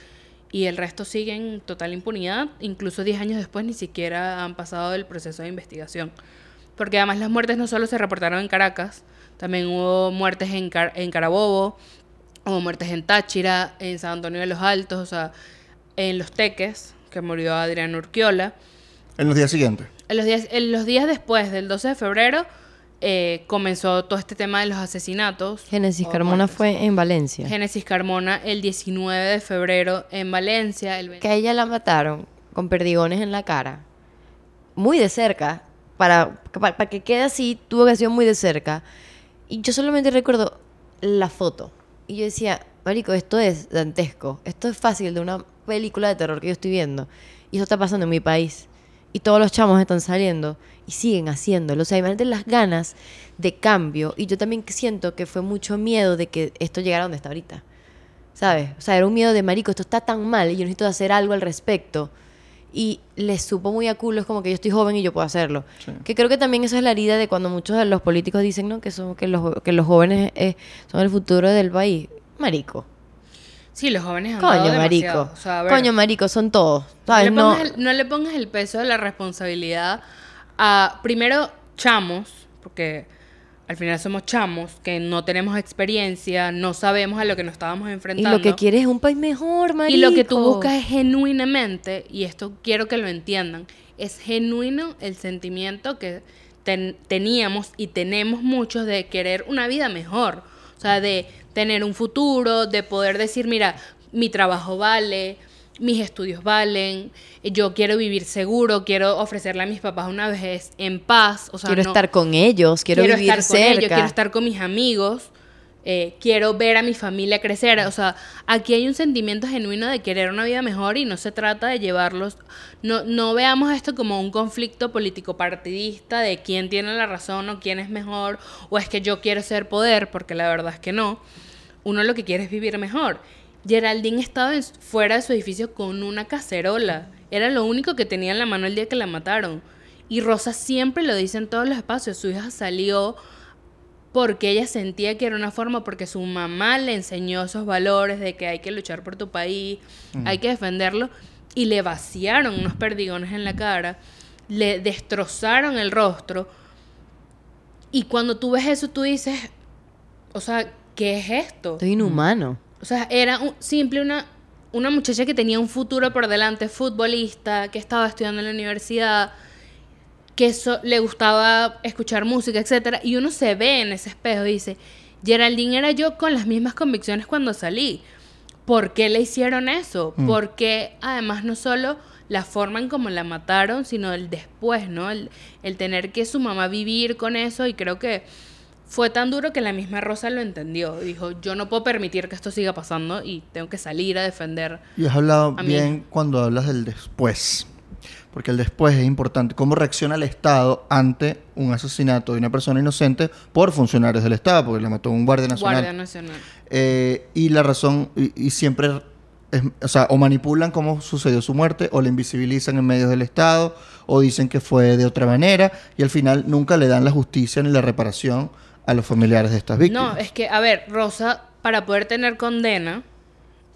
y el resto sigue en total impunidad. Incluso 10 años después ni siquiera han pasado el proceso de investigación. Porque además las muertes no solo se reportaron en Caracas, también hubo muertes en, Car- en Carabobo, hubo muertes en Táchira, en San Antonio de los Altos, o sea, en Los Teques, que murió Adrián Urquiola. En los días siguientes. En los días, en los días después del 12 de febrero eh, comenzó todo este tema de los asesinatos. Génesis Carmona muertes. fue en Valencia. Génesis Carmona el 19 de febrero en Valencia. El 20 que a ella la mataron con perdigones en la cara, muy de cerca, para, para, para que quede así, tuvo que haber sido muy de cerca. Y yo solamente recuerdo la foto. Y yo decía, Marico, esto es dantesco, esto es fácil de una película de terror que yo estoy viendo. Y eso está pasando en mi país. Y todos los chamos están saliendo y siguen haciéndolo. O sea, imagínate las ganas de cambio. Y yo también siento que fue mucho miedo de que esto llegara donde está ahorita. ¿Sabes? O sea, era un miedo de marico, esto está tan mal y yo necesito hacer algo al respecto. Y les supo muy a culo, es como que yo estoy joven y yo puedo hacerlo. Sí. Que creo que también esa es la herida de cuando muchos de los políticos dicen, ¿no? Que, son, que, los, que los jóvenes eh, son el futuro del país. Marico. Sí, los jóvenes han dado Coño, marico. O sea, ver, Coño, marico, son todos. no, le No, el, no le pongas el peso de la responsabilidad a, primero, chamos, porque al final somos chamos, que no tenemos experiencia, no sabemos a lo que nos estábamos y enfrentando. lo que quieres es un país mejor, marico. Y lo que tú buscas es genuinamente, y esto quiero que lo entiendan, es genuino el sentimiento que teníamos y tenemos muchos de querer una vida mejor. O sea, de tener un futuro, de poder decir, mira, mi trabajo vale, mis estudios valen, yo quiero vivir seguro, quiero ofrecerle a mis papás una vez en paz. O sea, quiero estar con ellos, quiero, vivir estar con ellos, quiero estar con mis amigos. Eh, quiero ver a mi familia crecer. O sea, aquí hay un sentimiento genuino de querer una vida mejor y no se trata de llevarlos. No, no veamos esto como un conflicto político partidista de quién tiene la razón o quién es mejor o es que yo quiero ser poder, porque la verdad es que no. Uno lo que quiere es vivir mejor. Geraldine estaba fuera de su edificio con una cacerola. Era lo único que tenía en la mano el día que la mataron. Y Rosa siempre lo dice en todos los espacios. Su hija salió porque ella sentía que era una forma, porque su mamá le enseñó esos valores de que hay que luchar por tu país, hay que defenderlo, y le vaciaron unos perdigones en la cara, le destrozaron el rostro, y cuando tú ves eso, tú dices, o sea, ¿qué es esto? Estoy inhumano. O sea, era un, simple una, una muchacha que tenía un futuro por delante, futbolista, que estaba estudiando en la universidad, que eso, le gustaba escuchar música, etcétera, y uno se ve en ese espejo y dice, Geraldine era yo con las mismas convicciones cuando salí. ¿Por qué le hicieron eso? Mm. Porque además no solo la forma en cómo la mataron, sino el después, ¿no? El, el tener que su mamá vivir con eso y creo que fue tan duro que la misma Rosa lo entendió. Dijo, yo no puedo permitir que esto siga pasando y tengo que salir a defender. Y has hablado bien cuando hablas del después porque el después es importante. ¿Cómo reacciona el Estado ante un asesinato de una persona inocente por funcionarios del Estado? Porque le mató un guardia nacional. Guardia nacional. Eh, y la razón, y, siempre, o sea, o manipulan cómo sucedió su muerte, o le invisibilizan en medios del Estado, o dicen que fue de otra manera, y al final nunca le dan la justicia ni la reparación a los familiares de estas víctimas. No, es que, a ver, Rosa, para poder tener condena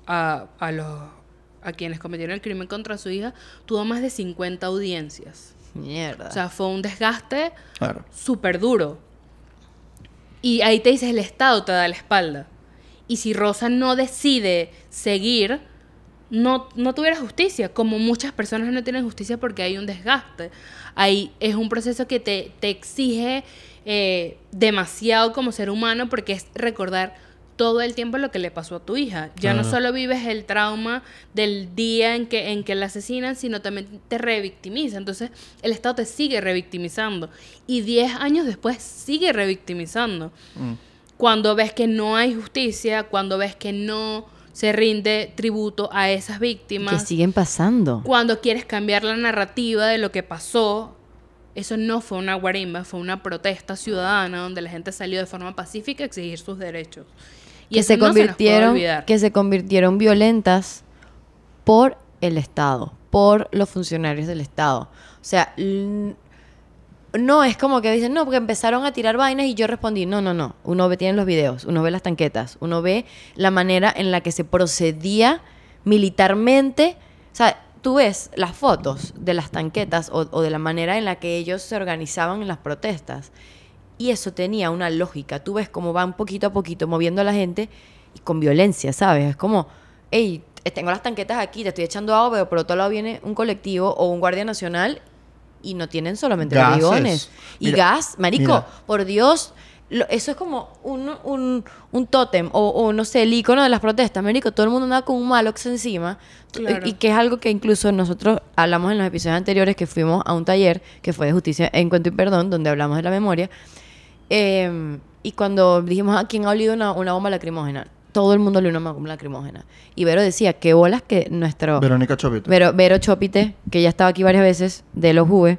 a, a los a quienes cometieron el crimen contra su hija, tuvo más de 50 audiencias. Mierda. O sea, fue un desgaste súper duro. Y ahí te dices, el Estado te da la espalda. Y si Rosa no decide seguir, no, no tuviera justicia, como muchas personas no tienen justicia porque hay un desgaste. Ahí es un proceso que te, te exige eh, demasiado como ser humano porque es recordar todo el tiempo lo que le pasó a tu hija. Ya no solo vives el trauma del día en que, en que la asesinan, sino también te revictimiza. Entonces, el Estado te sigue revictimizando. Y 10 años después sigue revictimizando. Mm. Cuando ves que no hay justicia, cuando ves que no se rinde tributo a esas víctimas. Que siguen pasando. Cuando quieres cambiar la narrativa de lo que pasó, eso no fue una guarimba, fue una protesta ciudadana donde la gente salió de forma pacífica a exigir sus derechos que se convirtieron que se convirtieron violentas por el Estado, por los funcionarios del Estado. O sea, no es como que dicen, no, porque empezaron a tirar vainas y yo respondí, no, no, no. Uno ve, tiene los videos, uno ve las tanquetas, uno ve la manera en la que se procedía militarmente. O sea, tú ves las fotos de las tanquetas o, o de la manera en la que ellos se organizaban en las protestas. Y eso tenía una lógica. Tú ves cómo van poquito a poquito moviendo a la gente y con violencia, ¿sabes? Es como, hey, tengo las tanquetas aquí, te estoy echando agua, pero por otro lado viene un colectivo o un guardia nacional y no tienen solamente perdigones. Y gas, marico, por Dios, eso es como un, un, un tótem o, no sé, el icono de las protestas. Marico, todo el mundo anda con un malox encima. Y, que es algo que incluso nosotros hablamos en los episodios anteriores que fuimos a un taller que fue de justicia en cuento y perdón, donde hablamos de la memoria. Em, y cuando dijimos a ah, quién ha olido una, bomba lacrimógena, todo el mundo olió una bomba lacrimógena. Y Vero decía, qué bolas que nuestro... Verónica Chopite. Vero, Vero Chopite, que ya estaba aquí varias veces, de los Juve.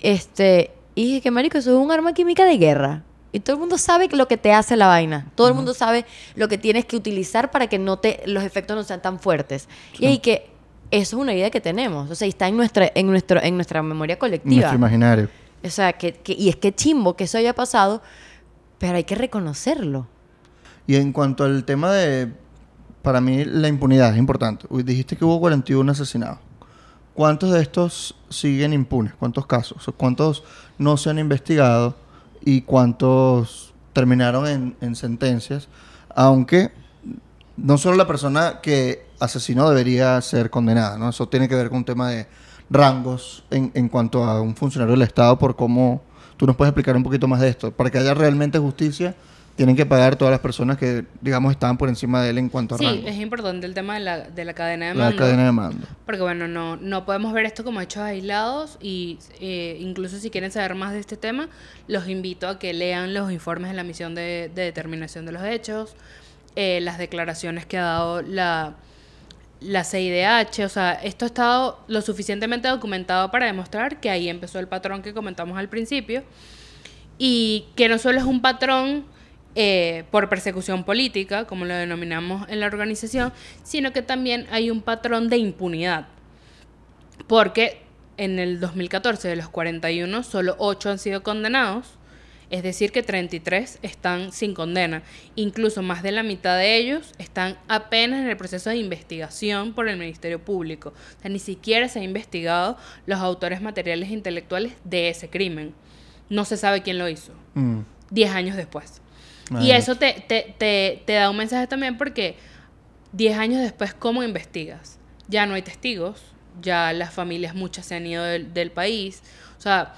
Este, y dije que, marico, eso es un arma química de guerra. Y todo el mundo sabe lo que te hace la vaina. Todo el mundo sabe lo que tienes que utilizar para que no te, los efectos no sean tan fuertes. Y ahí que eso es una idea que tenemos. O sea, está en nuestra, en nuestro, en nuestra memoria colectiva. Nuestro imaginario. O sea, que, y es que chimbo que eso haya pasado, pero hay que reconocerlo. Y en cuanto al tema de, para mí la impunidad es importante. Dijiste que hubo 41 asesinados. ¿Cuántos de estos siguen impunes? ¿Cuántos casos? ¿Cuántos no se han investigado? ¿Y cuántos terminaron en, en sentencias? Aunque no solo la persona que asesinó debería ser condenada, ¿no? Eso tiene que ver con un tema de rangos en, en cuanto a un funcionario del Estado por cómo tú nos puedes explicar un poquito más de esto. Para que haya realmente justicia, tienen que pagar todas las personas que, digamos, estaban por encima de él en cuanto a Sí, es importante el tema de la, de la cadena de La mando. cadena de mando. Porque bueno, no, no podemos ver esto como hechos aislados y eh, incluso si quieren saber más de este tema, los invito a que lean los informes de la misión de, de determinación de los hechos, eh, las declaraciones que ha dado la, la CIDH, o sea, esto ha estado lo suficientemente documentado para demostrar que ahí empezó el patrón que comentamos al principio y que no solo es un patrón eh, por persecución política, como lo denominamos en la organización, sino que también hay un patrón de impunidad. Porque en el 2014 de los 41 solo 8 han sido condenados, es decir que 33 están sin condena. Incluso más de la mitad de ellos están apenas en el proceso de investigación por el Ministerio Público. O sea, ni siquiera se ha investigado los autores materiales e intelectuales de ese crimen. No se sabe quién lo hizo. Mm. 10 años después. Y eso te, te, te, te da un mensaje también porque 10 años después, ¿cómo investigas? Ya no hay testigos, ya las familias muchas se han ido del, del país. O sea,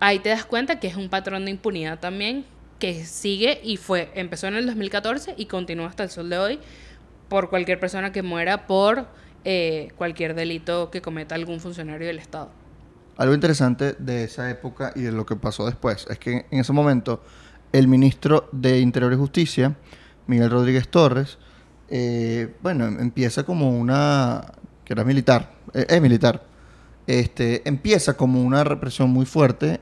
ahí te das cuenta que es un patrón de impunidad también que sigue y fue, empezó en el 2014 y continúa hasta el sol de hoy por cualquier persona que muera por eh, cualquier delito que cometa algún funcionario del Estado. Algo interesante de esa época y de lo que pasó después es que en ese momento el ministro de Interior y Justicia, Miguel Rodríguez Torres, eh, bueno, em- empieza como una, que era militar, eh, es militar, este, empieza como una represión muy fuerte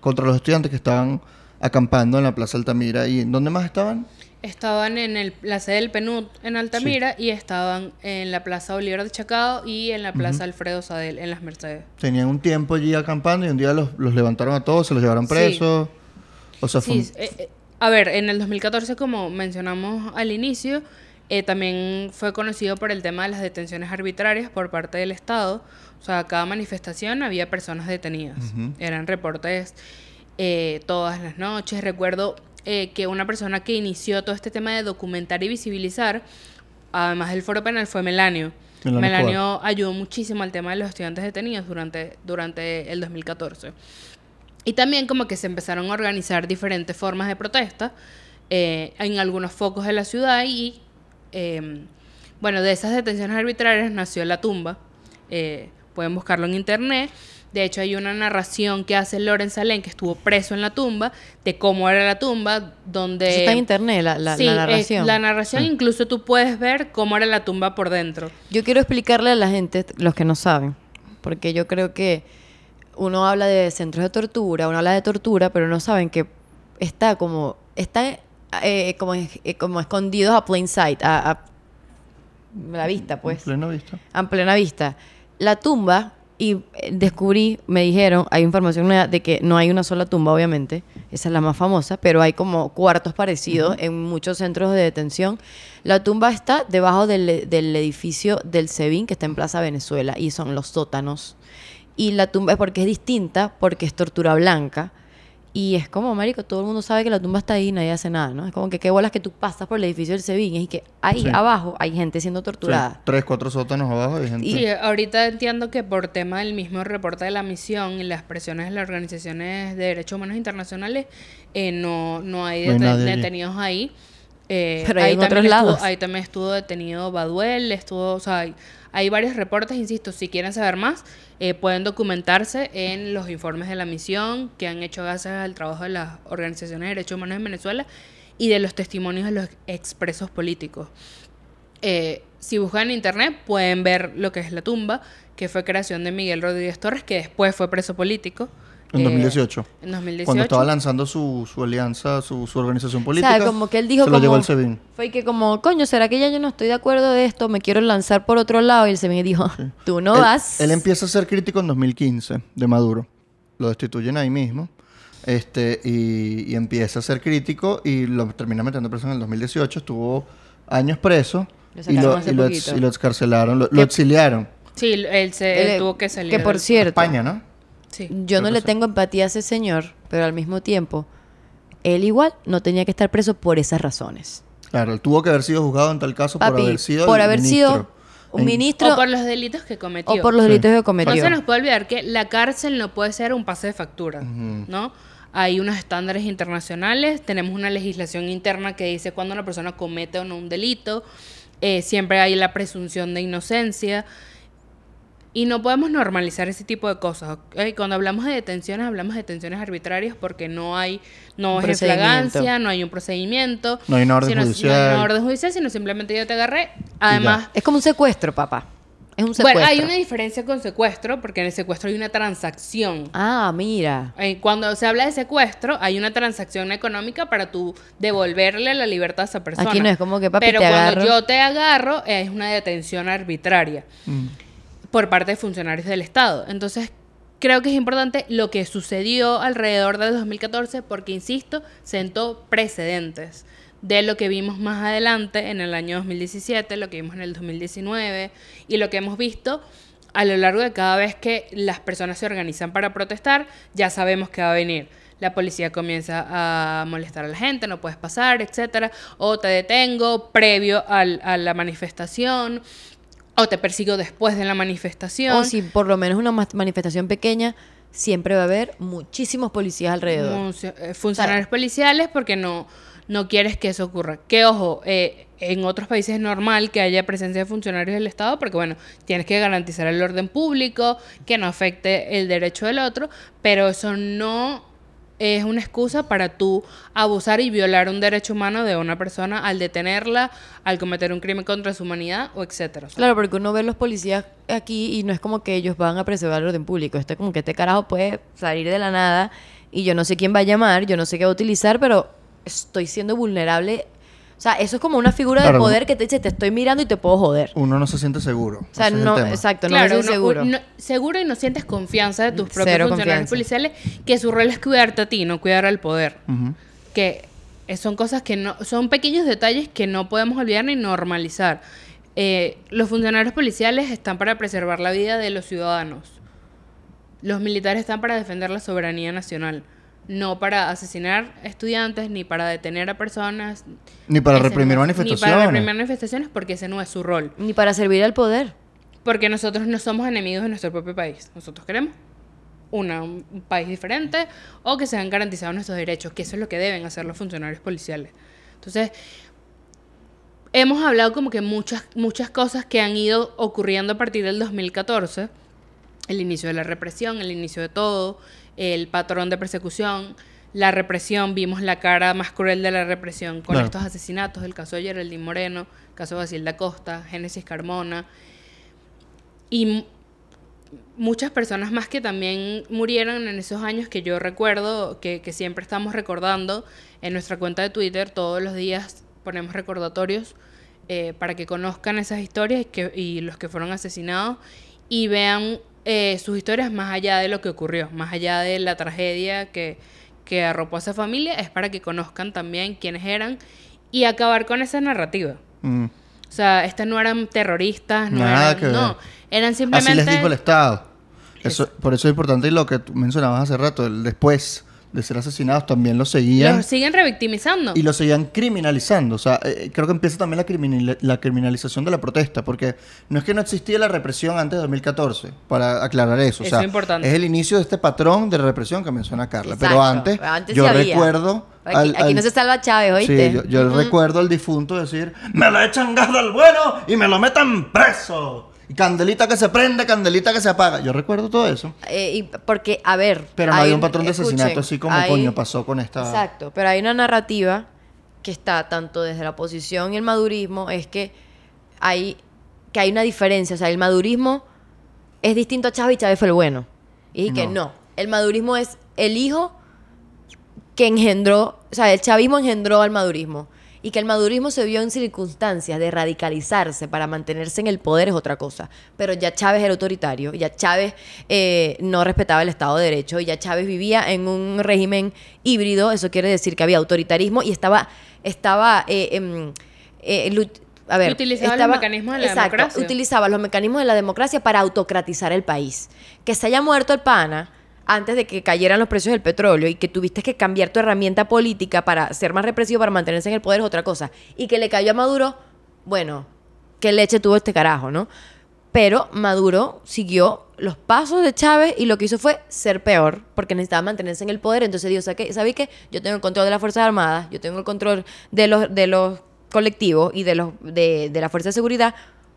contra los estudiantes que estaban acampando en la Plaza Altamira y ¿en dónde más estaban? Estaban en el, la sede del PNUD en Altamira y estaban en la Plaza Bolívar de Chacao y en la Plaza Alfredo Sadel en Las Mercedes. Tenían un tiempo allí acampando y un día los, los levantaron a todos, se los llevaron Sí. O sea, fue Sí, eh, eh, a ver, en el 2014, como mencionamos al inicio, eh, también fue conocido por el tema de las detenciones arbitrarias por parte del Estado. O sea, cada manifestación había personas detenidas. Ujú. Eran reportes eh, todas las noches. Recuerdo eh, que una persona que inició todo este tema de documentar y visibilizar, además del foro penal, fue Melanio. Melanio Melanio ayudó muchísimo al tema de los estudiantes detenidos durante, durante el 2014. Y también como que se empezaron a organizar diferentes formas de protesta eh, en algunos focos de la ciudad y eh, bueno, de esas detenciones arbitrarias nació La Tumba. Eh, pueden buscarlo en internet. De hecho, hay una narración que hace Loren Salén, que estuvo preso en la tumba, de cómo era la tumba, donde... Eso está en internet, la, la- Sí, la eh, narración. la narración, incluso tú puedes ver cómo era la tumba por dentro. Yo quiero explicarle a la gente, los que no saben, porque yo creo que uno habla de centros de tortura, uno habla de tortura, pero no saben que está como, está eh, como, eh, como escondidos a plain sight, a, a la vista, pues, vista. a plena vista. La tumba, y eh, descubrí, me dijeron, hay información nueva de que no hay una sola tumba, obviamente, esa es la más famosa, pero hay como cuartos parecidos en muchos centros de detención. La tumba está debajo del, del edificio del SEBIN, que está en Plaza Venezuela, y son los sótanos. Y la tumba es porque es distinta, porque es tortura blanca. Y es como, marico, todo el mundo sabe que la tumba está ahí y nadie hace nada, ¿no? Es como que qué bolas que tú pasas por el edificio del SEBIN y que ahí Sí. abajo hay gente siendo Sí, torturada. tres, cuatro sótanos abajo y gente. Sí, ahorita entiendo que por tema del mismo reporte de la misión y las presiones de las organizaciones de derechos humanos internacionales, eh, no, no hay, No hay allí. detenidos ahí. Eh, Pero hay ahí en también otros estuvo- lados. ahí también estuvo detenido Baduel, estuvo, o sea, hay, hay varios reportes, insisto, si quieren saber más, eh, pueden documentarse en los informes de la misión que han hecho gracias al trabajo de las organizaciones de derechos humanos en Venezuela y de los testimonios de los expresos políticos. Eh, si buscan en internet pueden ver lo que es la tumba, que fue creación de Miguel Rodríguez Torres, que después fue preso político. En Eh, 2018. En 2018. Cuando estaba lanzando su, su alianza, su, su organización política. O sea, como que él dijo se lo como... llevó el SEBIN. Fue que como, coño, ¿será que ya yo no estoy de acuerdo de esto? Me quiero lanzar por otro lado. Y el SEBIN dijo, tú no él, vas. Él empieza a ser crítico en 2015 de Maduro. Lo destituyen ahí mismo. Este, y, y empieza a ser crítico y lo termina metiendo preso en el 2018. Estuvo años preso Lo y lo, hace y lo, ex- y lo excarcelaron, lo, lo exiliaron. Sí, él, se, él Él- tuvo que salir. Que por cierto, España, ¿no? Sí. yo no le sí. tengo empatía a ese señor, pero al mismo tiempo, él igual no tenía que estar preso por esas razones. Claro, él tuvo que haber sido juzgado en tal caso por haber sido por el haber ministro sido- un ministro O por los delitos que cometió. o por los Sí. delitos que No cometió. se nos puede olvidar que la cárcel no puede ser un pase de factura, ¿no? Hay unos estándares internacionales, tenemos una legislación interna que dice cuando una persona comete o no un delito, eh, siempre hay la presunción de inocencia y no podemos normalizar ese tipo de cosas. ¿ok? Cuando hablamos de detenciones, hablamos de detenciones arbitrarias porque no hay, no es flagancia, no hay un procedimiento, No hay una orden sino- judicial. no hay una orden judicial, sino simplemente yo te agarré. Además, Es como un secuestro, papá. Es un secuestro. bueno, hay una diferencia con secuestro, porque en el secuestro hay una transacción. Ah, mira. Eh, Cuando se habla de secuestro, hay una transacción económica para tú devolverle la libertad a esa persona. Aquí no es como que, papi, Pero te cuando agarro. yo te agarro, es una detención arbitraria Mm. Por parte de funcionarios del Estado. Entonces, creo que es importante lo que sucedió alrededor del 2014, porque, insisto, sentó precedentes de lo que vimos más adelante en el año 2017, lo que vimos en el 2019 y lo que hemos visto a lo largo de cada vez que las personas se organizan para protestar, ya sabemos que va a venir. La policía comienza a molestar a la gente, no puedes pasar, etcétera, o te detengo previo a la manifestación, o te persigo después de la manifestación. O si por lo menos una manifestación pequeña, siempre va a haber muchísimos policías alrededor. Eh, funcionarios policiales porque no, no quieres que eso ocurra. Que ojo, eh, en otros países es normal que haya presencia de funcionarios del Estado porque bueno, tienes que garantizar el orden público, que no afecte el derecho del otro, pero eso no es una excusa para tú abusar y violar un derecho humano de una persona al detenerla, al cometer un crimen contra su humanidad o etcétera. Claro, porque uno ve los policías aquí y no es como que ellos van a preservar el orden público. Esto es como que este carajo puede salir de la nada y yo no sé quién va a llamar, yo no sé qué va a utilizar, pero estoy siendo vulnerable. O sea, eso es como una figura Claro, de poder que te dice, te estoy mirando y te puedo joder. Uno no se siente seguro. O sea, no, exacto, no Claro, me siento uno- seguro. uno- seguro y no sientes confianza de tus propios Cero funcionarios confianza. policiales, que su rol es cuidarte a ti, no cuidar al poder. Que son cosas que no, son pequeños detalles que no podemos olvidar ni normalizar. Eh, los funcionarios policiales están para preservar la vida de los ciudadanos. Los militares están para defender la soberanía nacional, no para asesinar estudiantes ni para detener a personas. Ni para reprimir no- manifestaciones. Ni para reprimir manifestaciones porque ese no es su rol. Ni para servir al poder. Porque nosotros no somos enemigos de nuestro propio país. Nosotros queremos una, un país diferente o que sean garantizados nuestros derechos, que eso es lo que deben hacer los funcionarios policiales. Entonces, hemos hablado como que muchas, muchas cosas que han ido ocurriendo a partir del 2014. El inicio de la represión, el inicio de todo, el patrón de persecución, la represión, vimos la cara más cruel de la represión con estos asesinatos, el caso de Geraldine Moreno, el caso de Basilda Costa, Génesis Carmona, y muchas personas más que también murieron en esos años que yo recuerdo, que, que siempre estamos recordando. En nuestra cuenta de Twitter, todos los días ponemos recordatorios eh, para que conozcan esas historias y, que, y los que fueron asesinados y vean eh, sus historias más allá de lo que ocurrió, más allá de la tragedia que, que arropó a esa familia, es para que conozcan también quiénes eran y acabar con esa narrativa. Mm. O sea, estas no eran terroristas, no Nada eran, que ver. no, eran Así simplemente les dijo el Estado. Eso, por eso es importante y lo que tú mencionabas hace rato, el después de ser asesinados también lo seguían los siguen revictimizando. y lo seguían criminalizando. O sea, eh, creo que empieza también la, criminal- la criminalización de la protesta, porque no es que no existía la represión antes de 2014, para aclarar eso. O Eso sea, es importante. es el inicio de este patrón de represión que menciona Carla. Pero Exacto. antes, Antes yo recuerdo... Aquí, al- aquí al- no se salva Chávez, ¿oíste? Sí, yo, yo recuerdo al difunto decir, me lo echan gas del bueno y me lo metan preso. Y candelita que se prende, candelita que se apaga. Yo recuerdo todo eso. Eh, y porque, a ver. Pero no hay un patrón de asesinato así como hay- coño pasó con esta... Exacto, pero hay una narrativa que está tanto desde la oposición y el madurismo, es que hay, que hay una diferencia. O sea, el madurismo es distinto a Chávez y Chávez fue el bueno. Y que No. no. El madurismo es el hijo que engendró, o sea, el chavismo engendró al madurismo. Y que el madurismo se vio en circunstancias de radicalizarse para mantenerse en el poder es otra cosa. Pero ya Chávez era autoritario, ya Chávez eh, no respetaba el Estado de Derecho, ya Chávez vivía en un régimen híbrido, eso quiere decir que había autoritarismo y estaba, estaba eh, em, eh, a ver, Utilizaba los mecanismos de la exacto, democracia. utilizaba los mecanismos de la democracia para autocratizar el país. Que se haya muerto el pana antes de que cayeran los precios del petróleo y que tuviste que cambiar tu herramienta política para ser más represivo, para mantenerse en el poder es otra cosa. Y que le cayó a Maduro, bueno, qué leche tuvo este carajo, ¿no? Pero Maduro siguió los pasos de Chávez y lo que hizo fue ser peor, porque necesitaba mantenerse en el poder. Entonces dijo, ¿sabes qué? Yo tengo el control de las Fuerzas Armadas, yo tengo el control de los, de los colectivos y de, los, de, de la Fuerza de Seguridad.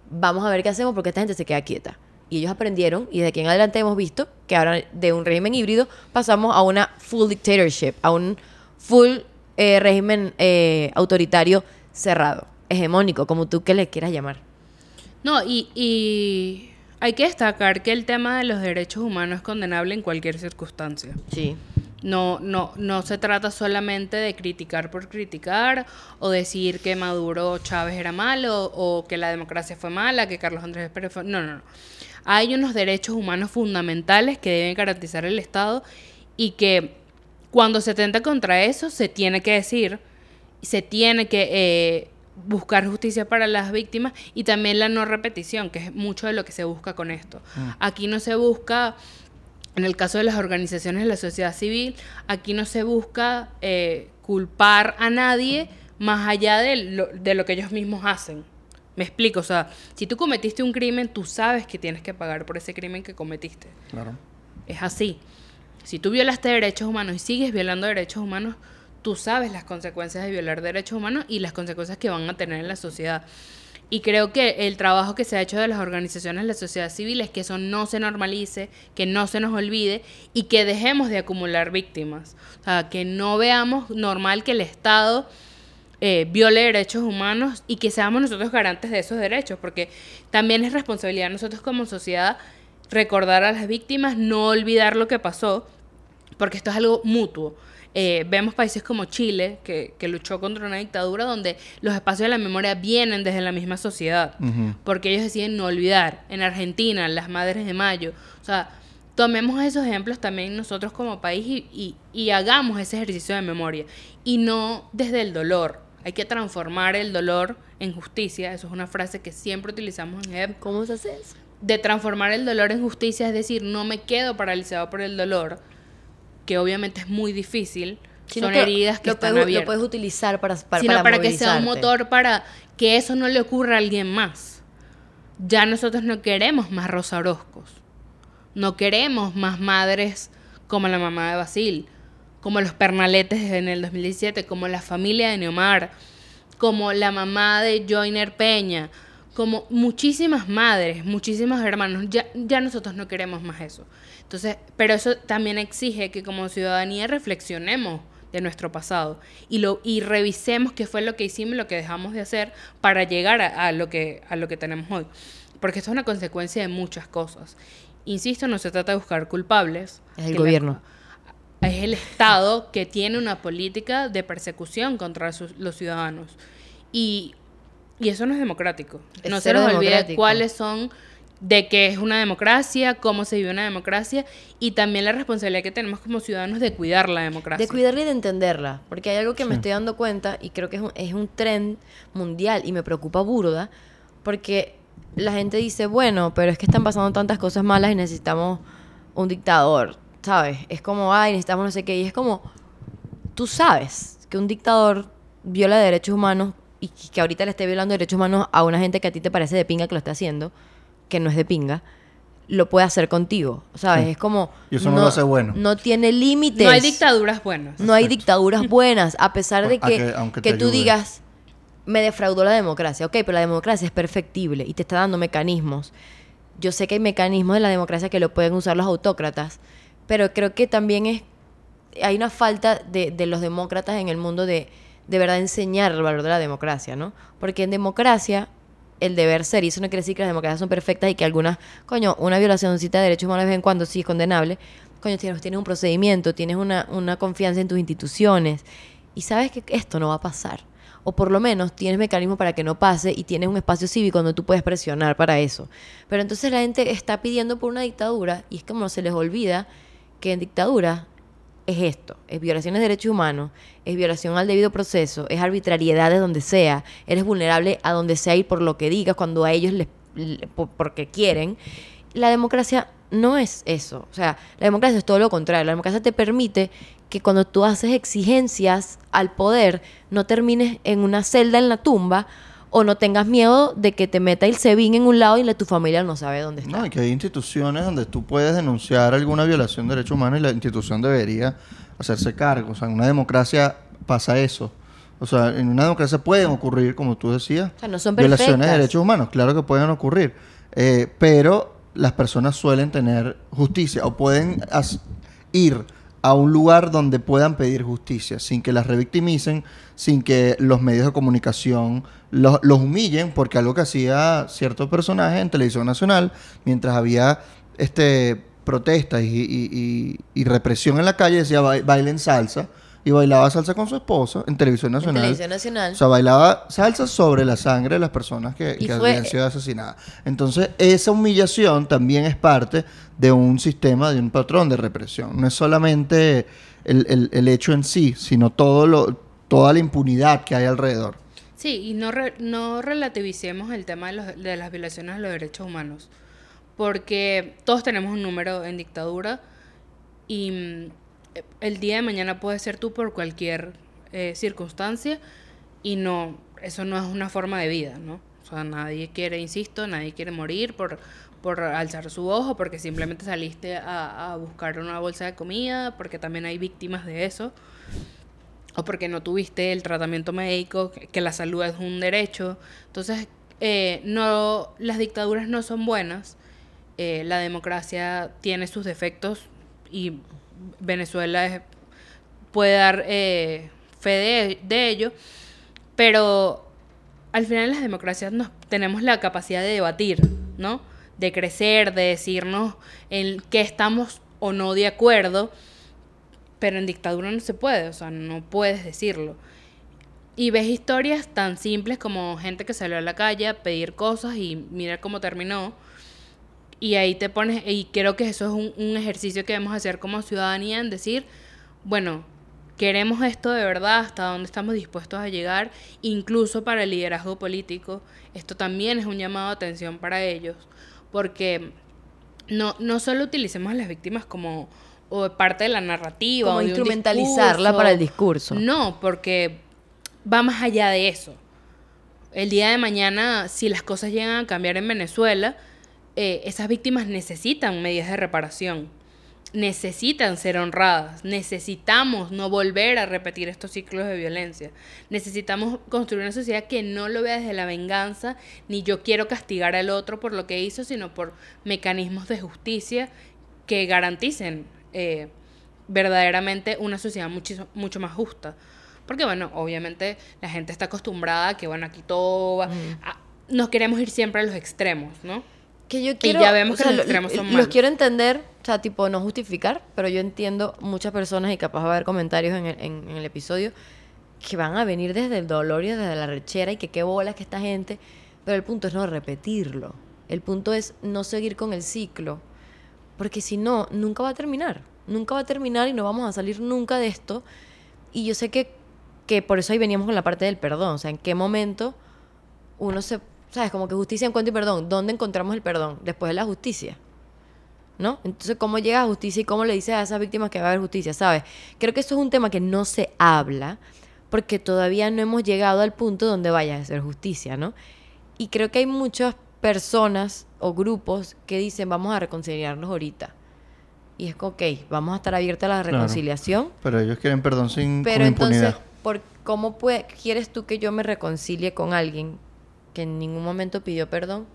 Vamos a ver qué hacemos porque esta gente se queda quieta. Y ellos aprendieron y de aquí en adelante hemos visto que ahora de un régimen híbrido pasamos a una full dictatorship, a un full eh, régimen eh, autoritario cerrado, hegemónico, como tú que le quieras llamar. No, y, y hay que destacar que el tema de los derechos humanos es condenable en cualquier circunstancia. Sí. No, no, no se trata solamente de criticar por criticar o decir que Maduro Chávez era malo o que la democracia fue mala, que Carlos Andrés Pérez fue... No, no, no. Hay unos derechos humanos fundamentales que deben garantizar el Estado y que cuando se tenta contra eso se tiene que decir, se tiene que eh, buscar justicia para las víctimas y también la no repetición, que es mucho de lo que se busca con esto. Mm. Aquí no se busca, en el caso de las organizaciones de la sociedad civil, aquí no se busca eh, culpar a nadie más allá de lo, de lo que ellos mismos hacen. Me explico, o sea, si tú cometiste un crimen, tú sabes que tienes que pagar por ese crimen que cometiste. Claro. Es así. Si tú violaste derechos humanos y sigues violando derechos humanos, tú sabes las consecuencias de violar derechos humanos y las consecuencias que van a tener en la sociedad. Y creo que el trabajo que se ha hecho de las organizaciones de la sociedad civil es que eso no se normalice, que no se nos olvide y que dejemos de acumular víctimas. O sea, que no veamos normal que el Estado eh, viole derechos humanos y que seamos nosotros garantes de esos derechos, porque también es responsabilidad de nosotros como sociedad recordar a las víctimas, no olvidar lo que pasó, porque esto es algo mutuo. Eh, vemos países como Chile, que, luchó contra una dictadura donde los espacios de la memoria vienen desde la misma sociedad, porque ellos deciden no olvidar. En Argentina, las Madres de Mayo. O sea, tomemos esos ejemplos también nosotros como país y, y, hagamos ese ejercicio de memoria. Y no desde el dolor. Hay que transformar el dolor en justicia. Eso es una frase que siempre utilizamos en EB. ¿Cómo se hace eso? De transformar el dolor en justicia, es decir, no me quedo paralizado por el dolor, que obviamente es muy difícil. son heridas que están abiertas. Lo puedes utilizar para, para Sino para, que sea un motor para que eso no le ocurra a alguien más. Ya nosotros no queremos más Rosa Orozcos. No queremos más madres como la mamá de Basil, como los Pernaletes en el 2017, como la familia de Neomar, como la mamá de Joyner Peña, como muchísimas madres, muchísimos hermanos. Ya, ya nosotros no queremos más eso. Entonces, pero eso también exige que como ciudadanía reflexionemos de nuestro pasado y lo y revisemos qué fue lo que hicimos y lo que dejamos de hacer para llegar a, lo que a lo que tenemos hoy porque esto es una consecuencia de muchas cosas insisto no se trata de buscar culpables es el gobierno es el estado que tiene una política de persecución contra los ciudadanos. Y, y eso no es democrático. No se nos olvide cuáles son de qué es una democracia, cómo se vive una democracia y también la responsabilidad que tenemos como ciudadanos de cuidar la democracia. De cuidarla y de entenderla, porque hay algo que me estoy dando cuenta y creo que es un, es un trend mundial y me preocupa burda, porque la gente dice, bueno, pero es que están pasando tantas cosas malas y necesitamos un dictador, ¿sabes? Es como, ay, necesitamos no sé qué, y es como, tú sabes que un dictador viola derechos humanos y que ahorita le esté violando derechos humanos a una gente que a ti te parece de pinga que lo está haciendo que no es de pinga, lo puede hacer contigo. ¿Sabes? Es como. Y eso no, lo hace bueno. No tiene límites. No hay dictaduras buenas. No hay dictaduras buenas, a pesar de que, que, tú digas, me defraudó la democracia. Ok, pero la democracia es perfectible y te está dando mecanismos. Yo sé que hay mecanismos de la democracia que lo pueden usar los autócratas, pero creo que también es. Hay una falta de, de los demócratas en el mundo de de verdad enseñar el valor de la democracia, ¿no? Porque en democracia el deber ser. Y eso no quiere decir que las democracias son perfectas y que algunas, coño, una violacióncita de derechos humanos de vez en cuando sí es condenable. Coño, tienes, un procedimiento, tienes una, una confianza en tus instituciones y sabes que esto no va a pasar. O por lo menos tienes mecanismo para que no pase y tienes un espacio cívico donde tú puedes presionar para eso. Pero entonces la gente está pidiendo por una dictadura y es como se les olvida que en dictadura es esto, es violaciones de derechos humanos, es violación al debido proceso, es arbitrariedad de donde sea, eres vulnerable a donde sea y por lo que digas cuando a ellos les, porque quieren. La democracia no es eso, o sea, la democracia es todo lo contrario, la democracia te permite que cuando tú haces exigencias al poder no termines en una celda en la tumba o no tengas miedo de que te meta el SEBIN en un lado y la, tu familia no sabe dónde está. No, y que hay instituciones donde tú puedes denunciar alguna violación de derechos humanos y la institución debería hacerse cargo. O sea, en una democracia pasa eso. O sea, en una democracia pueden ocurrir, como tú decías, O sea, no son violaciones de derechos humanos. Claro que pueden ocurrir. Eh, pero las personas suelen tener justicia o pueden ir a un lugar donde puedan pedir justicia sin que las revictimicen, sin que los medios de comunicación los, humillen, porque algo que hacía cierto personaje en televisión nacional, mientras había este protestas y, y- represión en la calle, decía "Ba- bailen salsa y bailaba salsa con su esposa en televisión En nacional. Televisión Nacional. O sea, bailaba salsa sobre la sangre de las personas que, que fue- habían sido asesinadas. Entonces, esa humillación también es parte de un sistema, de un patrón de represión. No es solamente el, el- el hecho en sí, sino todo lo, toda la impunidad que hay alrededor. Sí, y no, re- no relativicemos el tema de, los- de las violaciones a los derechos humanos, porque todos tenemos un número en dictadura y mm, el día de mañana puede ser tú por cualquier eh, circunstancia y no, eso no es una forma de vida, ¿no? O sea, nadie quiere, insisto, nadie quiere morir por, por alzar su ojo, porque simplemente saliste a, a buscar una bolsa de comida, porque también hay víctimas de eso o porque no tuviste el tratamiento médico, que la salud es un derecho. Entonces, eh, no, las dictaduras no son buenas, eh, la democracia tiene sus defectos y Venezuela puede dar eh, fe de, de ello, pero al final las democracias nos, tenemos la capacidad de debatir, ¿no? De crecer, de decirnos en qué estamos o no de acuerdo, pero en dictadura no se puede, o sea, no puedes decirlo. Y ves historias tan simples como gente que salió a la calle a pedir cosas y mira cómo terminó. Y ahí te pones, y creo que eso es un, un ejercicio que debemos hacer como ciudadanía en decir, bueno, queremos esto de verdad, hasta dónde estamos dispuestos a llegar, incluso para el liderazgo político. Esto también es un llamado de atención para ellos, porque no, no solo utilicemos a las víctimas como o parte de la narrativa Como o de instrumentalizarla para el discurso. No, porque va más allá de eso. El día de mañana, si las cosas llegan a cambiar en Venezuela, eh, esas víctimas necesitan medidas de reparación, necesitan ser honradas, necesitamos no volver a repetir estos ciclos de violencia, necesitamos construir una sociedad que no lo vea desde la venganza, ni yo quiero castigar al otro por lo que hizo, sino por mecanismos de justicia que garanticen eh, verdaderamente una sociedad mucho, mucho más justa. Porque, bueno, obviamente la gente está acostumbrada a que, bueno, aquí todo va... a- nos queremos ir siempre a los extremos, ¿no? Que yo quiero, ya vemos o que sea, los lo- extremos son Los malos. quiero entender, o sea, tipo, no justificar, pero yo entiendo muchas personas y capaz va a haber comentarios en el, en- en el episodio que van a venir desde el dolor y desde la rechera y que qué bolas que esta gente. Pero el punto es no repetirlo. El punto es no seguir con el ciclo. Porque si no, nunca va a terminar. Nunca va a terminar y no vamos a salir nunca de esto. Y yo sé que, que por eso ahí veníamos con la parte del perdón. O sea, en qué momento uno se... ¿Sabes? Como que justicia, encuentro y perdón. ¿Dónde encontramos el perdón? Después de la justicia. ¿No? Entonces, ¿cómo llega a justicia y cómo le dices a esas víctimas que va a haber justicia? ¿Sabes? Creo que eso es un tema que no se habla porque todavía no hemos llegado al punto donde vaya a ser justicia, ¿no? Y creo que hay muchas personas o grupos que dicen vamos a reconciliarnos ahorita. Y es que, ok, vamos a estar abiertos a la Claro. reconciliación, Pero ellos quieren perdón sin pero con entonces, impunidad. ¿por ¿cómo puede, quieres tú que yo me reconcilie con alguien que en ningún momento pidió perdón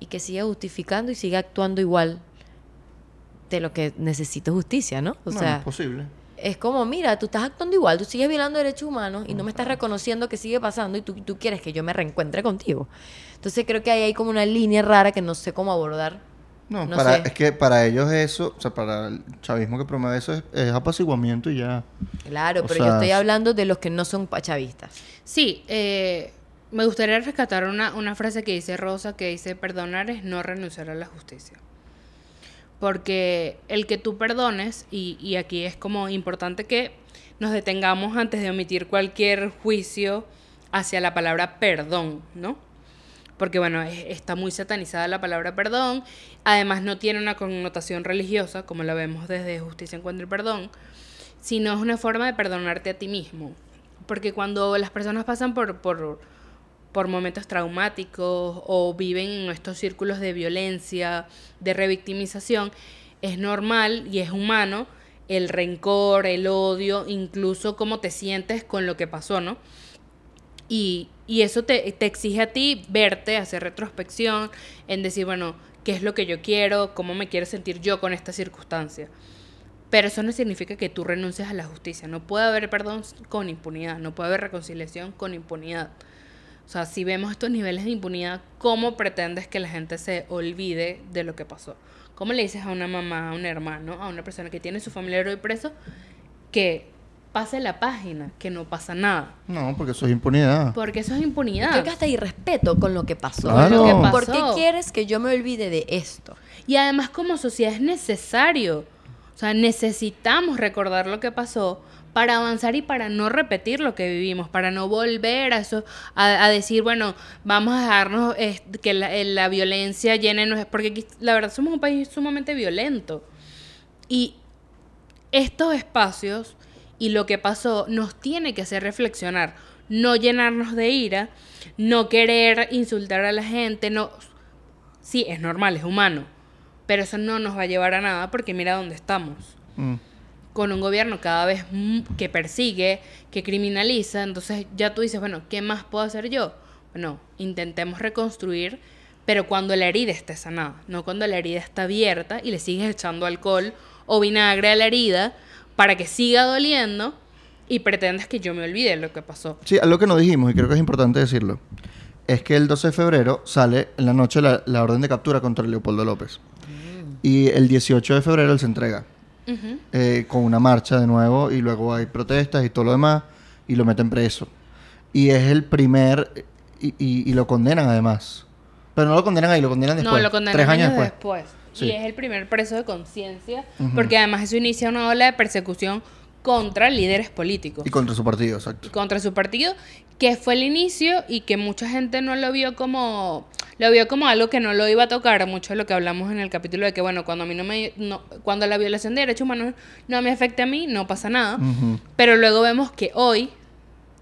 y que siga justificando y siga actuando igual de lo que necesita justicia, ¿no? O no, sea, es posible. es como, mira, tú estás actuando igual, tú sigues violando derechos humanos y no me estás reconociendo que sigue pasando y tú, tú quieres que yo me reencuentre contigo. Entonces creo que ahí hay como una línea rara que no sé cómo abordar. No, no para, sé. es que para ellos eso, o sea, para el chavismo que promueve eso es, es apaciguamiento y ya. Claro, O pero yo sea, estoy s- hablando de los que no son pachavistas. Sí, eh, me gustaría rescatar una, una frase que dice Rosa, que dice, perdonar es no renunciar a la justicia. Porque el que tú perdones, y, y aquí es como importante que nos detengamos antes de omitir cualquier juicio hacia la palabra perdón, ¿no? Porque bueno, es- está muy satanizada la palabra perdón, además no tiene una connotación religiosa, como la vemos desde Justicia, Encuentro y Perdón, sino es una forma de perdonarte a ti mismo. Porque cuando las personas pasan por, por, por momentos traumáticos o viven en estos círculos de violencia, de revictimización, es normal y es humano el rencor, el odio, incluso cómo te sientes con lo que pasó, ¿no? Y, y eso te, te, exige a ti verte, hacer retrospección, en decir, bueno, ¿qué es lo que yo quiero? ¿Cómo me quiero sentir yo con esta circunstancia? Pero eso no significa que tú renuncies a la justicia. No puede haber perdón con impunidad, no puede haber reconciliación con impunidad. O sea, si vemos estos niveles de impunidad, ¿cómo pretendes que la gente se olvide de lo que pasó? ¿Cómo le dices a una mamá, a un hermano, a una persona que tiene su familiar hoy preso que pase la página, que no pasa nada? No, porque eso es impunidad. Porque eso es impunidad. Creo que hasta irrespeto con lo que pasó. Claro. Lo que Pasó. ¿Por qué quieres que yo me olvide de esto? Y además como sociedad es necesario. O sea, necesitamos recordar lo que pasó para avanzar y para no repetir lo que vivimos, para no volver a eso, a, decir, bueno, vamos a dejarnos eh, que la, eh, la violencia llene, porque la verdad somos un país sumamente violento. Y estos espacios y lo que pasó nos tiene que hacer reflexionar, no llenarnos de ira, no querer insultar a la gente, no... Sí, es normal, es humano, pero eso no nos va a llevar a nada porque mira dónde estamos. Mm. Con un gobierno cada vez mm, que persigue, que criminaliza, entonces ya tú dices, bueno, ¿qué más puedo hacer yo? Bueno, intentemos reconstruir, pero cuando la herida esté sanada, no cuando la herida está abierta y le sigues echando alcohol o vinagre a la herida para que siga doliendo y pretendes que yo me olvide lo que pasó. Sí, algo que no dijimos y creo que es importante decirlo, es que el 12 de febrero sale en la noche la, la orden de captura contra Leopoldo López. Y el 18 de febrero él se entrega Eh, con una marcha de nuevo y luego hay protestas y todo lo demás y lo meten preso. Y es el primer... Y, y- y lo condenan además. Pero no lo condenan ahí, lo condenan después. no, lo condenan Tres años después. después. Sí. Y es el primer preso de conciencia, porque además eso inicia una ola de persecución contra líderes políticos Y contra su partido, exacto. y contra su partido, que fue el inicio y que mucha gente no lo vio como lo vio como algo que no lo iba a tocar, mucho de lo que hablamos en el capítulo de que bueno, cuando a mí no me no- cuando la violación de derechos humanos no me afecta a mí, no pasa nada. Pero luego vemos que hoy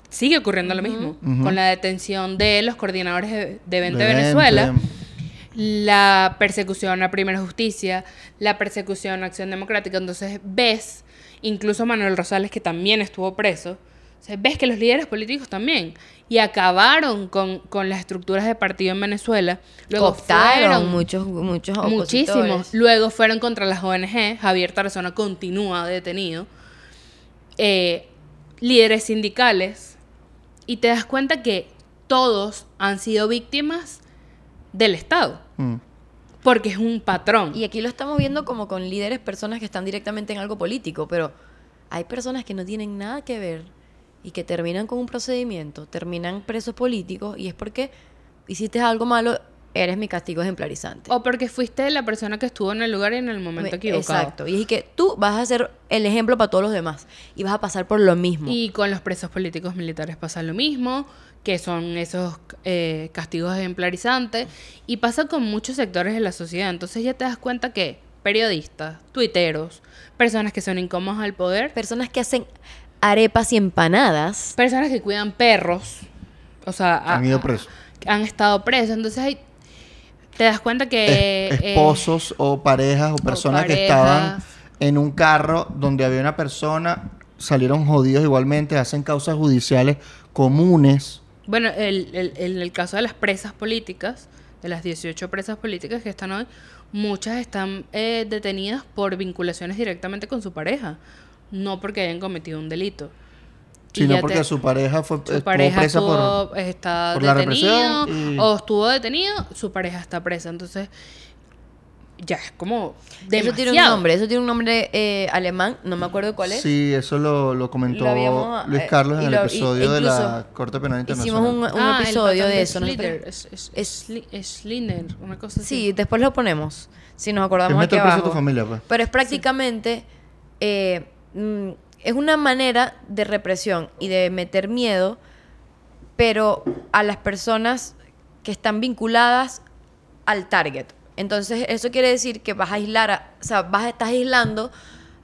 sigue ocurriendo lo mismo, con la detención de los coordinadores de, de Vente De Venezuela, Vente. la persecución a Primera Justicia, la persecución a Acción Democrática. Entonces ves, incluso Manuel Rosales, que también estuvo preso, o sea, ves que los líderes políticos también, y acabaron con, con las estructuras de partido en Venezuela. Luego Cooptaron fueron muchos, muchos Muchísimos. Luego fueron contra las ONG. Javier Tarazona continúa detenido. Eh, líderes sindicales. Y te das cuenta que todos han sido víctimas del Estado. Mm. Porque es un patrón. Y aquí lo estamos viendo como con líderes, personas que están directamente en algo político, pero hay personas que no tienen nada que ver y que terminan con un procedimiento, terminan presos políticos y es porque hiciste algo malo, eres mi castigo ejemplarizante. O porque fuiste la persona que estuvo en el lugar y en el momento Me- equivocado. Exacto. Y es que tú vas a ser el ejemplo para todos los demás y vas a pasar por lo mismo. Y con los presos políticos militares pasa lo mismo, que son esos eh, castigos ejemplarizantes, y pasa con muchos sectores de la sociedad. Entonces ya te das cuenta que periodistas, tuiteros, personas que son incómodas al poder, Personas que hacen arepas y empanadas. personas que cuidan perros, o sea, a- Han ido presos. han estado presos. Entonces ahí te das cuenta que... Es- eh, esposos o parejas o personas que parejas. estaban en un carro donde había una persona, salieron jodidos igualmente, hacen causas judiciales comunes. Bueno, el, el- el- el caso de las presas políticas, de las 18 presas políticas que están hoy, muchas están eh, detenidas por vinculaciones directamente con su pareja, no porque hayan cometido un delito. Sino porque te- su pareja fue su estuvo pareja presa estuvo- por... está por la detenido represión y- o estuvo detenido, su pareja está presa. Entonces, ya es como demasiado. Eso tiene un nombre, eso tiene un nombre eh, alemán, no me acuerdo cuál es. Sí, eso lo, lo comentó Lo habíamos, Luis eh, Carlos en el lo- y- episodio de la Corte Penal Hicimos Internacional. un, un Ah, episodio de eso. Schlitter, es, es, una cosa así. Sí, después lo ponemos, si nos acordamos aquí meter preso a abajo. tu familia, pues. Pero es prácticamente, eh, mm, es una manera de represión y de meter miedo, pero a las personas que están vinculadas al target. Entonces, eso quiere decir que vas a aislar, a- o sea, vas estás aislando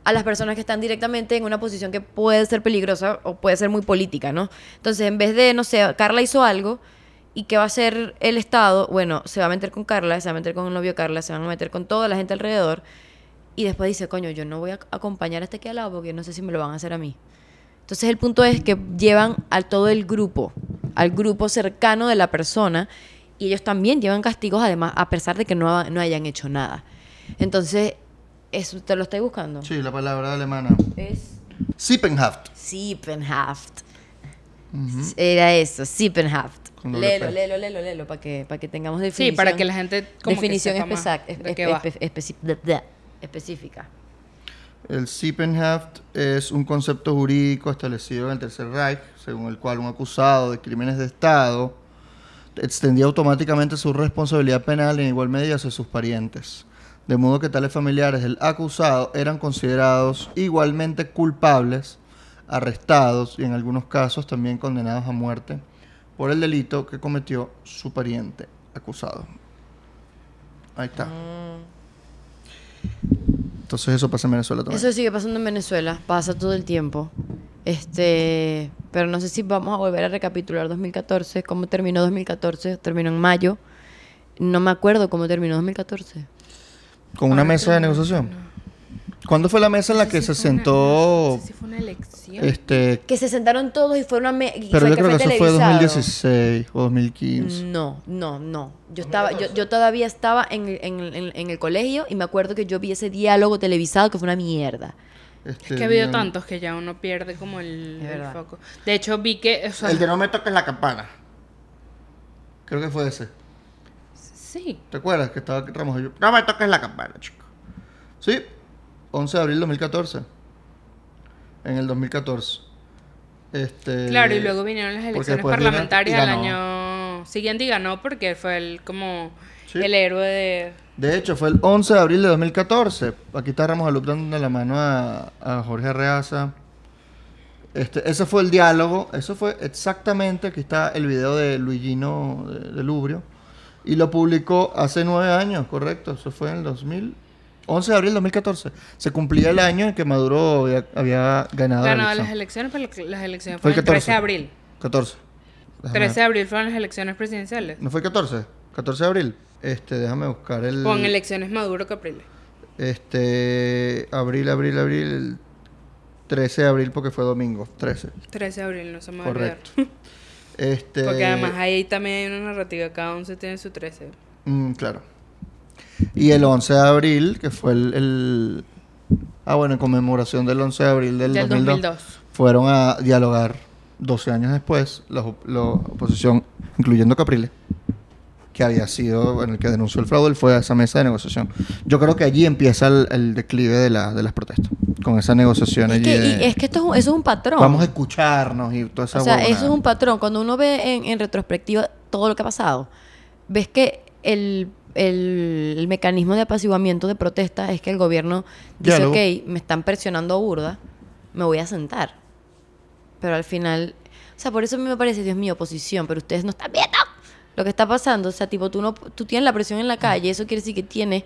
a las personas que están directamente en una posición que puede ser peligrosa o puede ser muy política, ¿no? Entonces, en vez de, no sé, Carla hizo algo ¿Y qué va a hacer el Estado? Bueno, se va a meter con Carla, se va a meter con el novio Carla, se van a meter con toda la gente alrededor. Y después dice, coño, yo no voy a acompañar a este que al lado porque no sé si me lo van a hacer a mí. Entonces el punto es que llevan a todo el grupo, al grupo cercano de la persona, y ellos también llevan castigos además, a pesar de que no, no hayan hecho nada. Entonces, ¿eso te lo estoy buscando? Sí, la palabra alemana. Es Sippenhaft. Sippenhaft. Era eso, Sippenhaft. P. léelo, léelo, léelo, para que, para que tengamos definición. Sí, para que la gente como que definición sepa espe- espe- bla, específica. El Sippenhaft es un concepto jurídico establecido en el Tercer Reich, según el cual un acusado de crímenes de Estado extendía automáticamente su responsabilidad penal en igual medida hacia sus parientes. De modo que tales familiares del acusado eran considerados igualmente culpables, arrestados y en algunos casos también condenados a muerte por el delito que cometió su pariente acusado. Ahí está. Entonces eso pasa en Venezuela también. Eso sigue pasando en Venezuela, pasa todo el tiempo. Este, pero no sé si vamos a volver a recapitular 2014, cómo terminó 2014, terminó en mayo. No me acuerdo cómo terminó 2014. Con una mesa de negociación. ¿Cuándo fue la mesa en la que se sentó? No sé si fue una elección. Este, Que se sentaron todos y fue una me y pero fue yo creo que eso fue televisado. 2016 o 2015. No, no, no. Yo estaba, yo, yo todavía estaba en, el- en, en- en el colegio y me acuerdo que yo vi ese diálogo televisado que fue una mierda. Este, Es que ha habido tantos que ya uno pierde como el, foco. De hecho, vi que. o sea, El de no me toques la campana. Creo que fue ese. Sí. ¿Te acuerdas que estaba Ramos y yo? No me toques la campana, chico. Sí, 11 de abril de 2014. En el 2014. Este, Claro, y luego vinieron las elecciones parlamentarias al año siguiente y ganó porque fue el como Sí. el héroe de. De hecho, fue el 11 de abril de 2014. Aquí está Ramos Alup dando la mano a, a Jorge Arreaza. Este, ese fue el diálogo. Eso fue exactamente. Aquí está el video de Luigino de, de Lubrio. Y lo publicó hace nueve años, correcto. Eso fue en el 2000. 11 de abril de 2014. Se cumplía el año en que Maduro había, había ganado la Ganó elección. las elecciones, pero las elecciones Fue fueron el el 13 de 14. abril. 14. Déjame 13 de abril fueron las elecciones presidenciales. ¿No fue el 14? 14 de abril. Este, déjame buscar el. Con elecciones Maduro Capriles. Este, abril, abril, abril, el 13 de abril porque fue domingo, 13. 13 de abril, no se me va a olvidar. Correcto. *laughs* Este, Porque además ahí también hay una narrativa, cada 11 tiene su 13. mm, claro. Y el 11 de abril, que fue el, el- Ah, bueno, en conmemoración del 11 de abril del, Del 2002, 2002. fueron a dialogar 12 años después la, la oposición, incluyendo Capriles, que había sido, bueno, el que denunció el fraude, él fue a esa mesa de negociación. Yo creo que allí empieza el, el declive de, la- de las protestas, con esa negociación Es allí que, de- y es que esto es un, eso es un patrón. Vamos a escucharnos y toda esa O sea, eso es un patrón. Cuando uno ve en, en retrospectiva todo lo que ha pasado, ves que el, el- el mecanismo de apaciguamiento de protesta es que el gobierno dice, Diálogo. ok, me están presionando burda, me voy a sentar. Pero al final, o sea, por eso a mí me parece, Dios mío, oposición, pero ustedes no están viendo lo que está pasando. O sea, tipo, tú, no, tú tienes la presión en la calle, eso quiere decir que tienes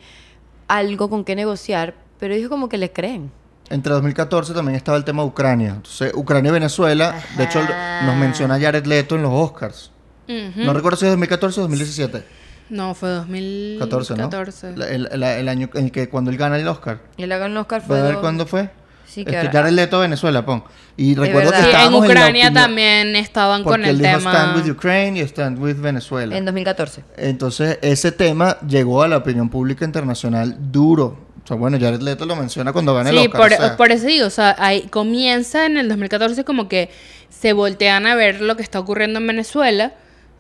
algo con que negociar, pero ellos como que le creen. Entre 2014 también estaba el tema de Ucrania. Entonces, Ucrania y Venezuela, de hecho, nos menciona Jared Leto en los Oscars. No recuerdo si es 2014 o 2017. No, fue 14, 2014. ¿no? La- El, el- el año en el que cuando él gana el Oscar. Y le hagan Oscar fue... ¿Puedes ver cuándo fue? Sí, que Este, ahora- Jared Leto, Venezuela, pon. Y recuerdo que en estábamos la Ucrania opinión- también estaban con el tema. Stand with Ukraine y Stand with Venezuela. En 2014. Entonces, ese tema llegó a la opinión pública internacional duro. O sea, bueno, Jared Leto lo menciona cuando gana el Sí, Oscar. por, o sea, por eso digo, o sea, ahí comienza en el 2014 como que se voltean a ver lo que está ocurriendo en Venezuela,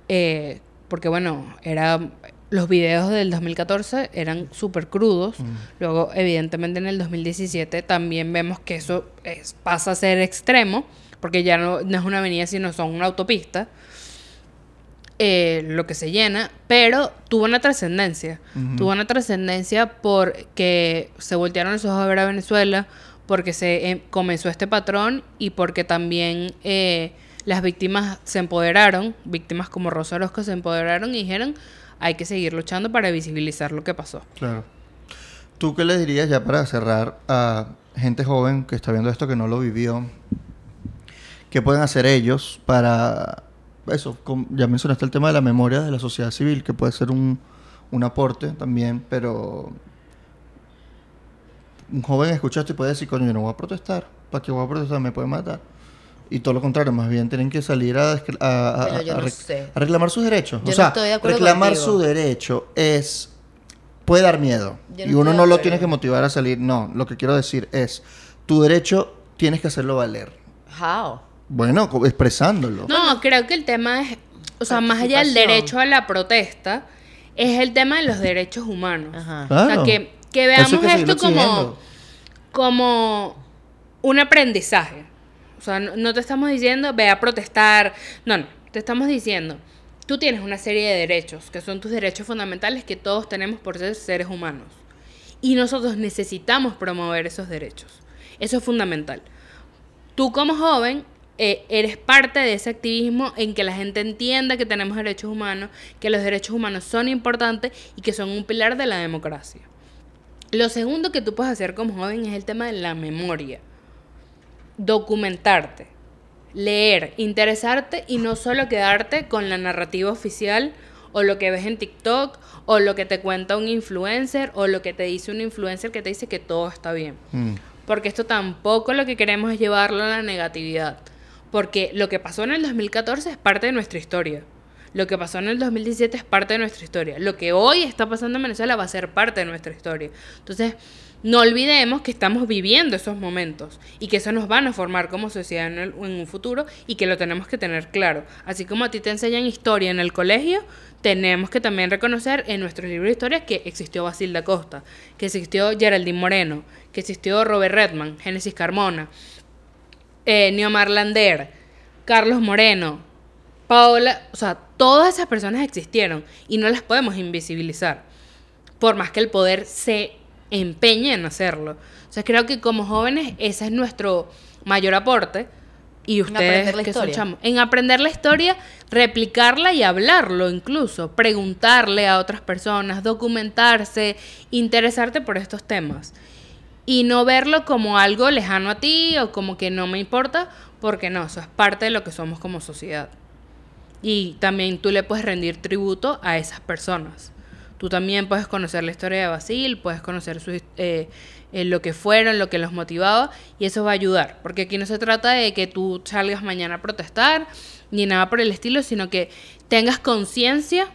eh, porque bueno, era los videos del 2014 eran súper crudos, luego evidentemente en el 2017 también vemos que eso es- pasa a ser extremo, porque ya no, no es una avenida, sino son una autopista, eh, lo que se llena, pero tuvo una trascendencia. Tuvo una trascendencia porque se voltearon los ojos a ver a Venezuela, porque se eh, comenzó este patrón y porque también eh, las víctimas se empoderaron, víctimas como Rosa Orozco se empoderaron y dijeron, hay que seguir luchando para visibilizar lo que pasó. Claro. ¿Tú qué le dirías ya para cerrar a gente joven que está viendo esto que no lo vivió? ¿Qué pueden hacer ellos para eso, ya mencionaste el tema de la memoria de la sociedad civil, que puede ser un, un aporte también, pero un joven escucha esto y puede decir, coño, yo no voy a protestar, ¿para qué voy a protestar? Me puede matar. Y todo lo contrario, más bien tienen que salir a, a- a- Pero yo a no rec- sé. a reclamar sus derechos. Yo o no sea, estoy de acuerdo reclamar contigo. su derecho es puede dar miedo y no uno no lo tiene que motivar a salir. No, lo que quiero decir es tu derecho tienes que hacerlo valer. How? Bueno, expresándolo. No, creo que el tema es, o sea, más allá del derecho a la protesta, es el tema de los derechos humanos. Ajá. Claro. O sea, que, que veamos que esto como, como un aprendizaje. O sea, no, te estamos diciendo ve a protestar. No, no. Te estamos diciendo, tú tienes una serie de derechos, que son tus derechos fundamentales que todos tenemos por ser seres humanos. Y nosotros necesitamos promover esos derechos. Eso es fundamental. Tú como joven eh, eres parte de ese activismo en que la gente entienda que tenemos derechos humanos, que los derechos humanos son importantes y que son un pilar de la democracia. Lo segundo que tú puedes hacer como joven es el tema de la memoria. Documentarte, leer, interesarte y no solo quedarte con la narrativa oficial o lo que ves en TikTok o lo que te cuenta un influencer o lo que te dice un influencer que te dice que todo está bien. Mm. Porque esto tampoco lo que queremos es llevarlo a la negatividad. Porque lo que pasó en el 2014 es parte de nuestra historia. Lo que pasó en el 2017 es parte de nuestra historia. Lo que hoy está pasando en Venezuela va a ser parte de nuestra historia. Entonces, no olvidemos que estamos viviendo esos momentos y que eso nos van a formar como sociedad en, un futuro y que lo tenemos que tener claro. Así como a ti te enseñan historia en el colegio, tenemos que también reconocer en nuestros libros de historia que existió Basilda Costa, que existió Geraldine Moreno, que existió Robert Redman, Génesis Carmona, eh, Neomar Lander, Carlos Moreno, Paola, o sea, todas esas personas existieron y no las podemos invisibilizar, por más que el poder se empeñe en hacerlo. O sea, creo que como jóvenes ese es nuestro mayor aporte y ustedes que son chamos, en aprender la historia, replicarla y hablarlo incluso, preguntarle a otras personas, documentarse, interesarte por estos temas y no verlo como algo lejano a ti o como que no me importa, porque no, eso es parte de lo que somos como sociedad. Y también tú le puedes rendir tributo a esas personas. Tú también puedes conocer la historia de Basil, puedes conocer su, eh, eh, lo que fueron, lo que los motivaba, y eso va a ayudar. Porque aquí no se trata de que tú salgas mañana a protestar, ni nada por el estilo, sino que tengas conciencia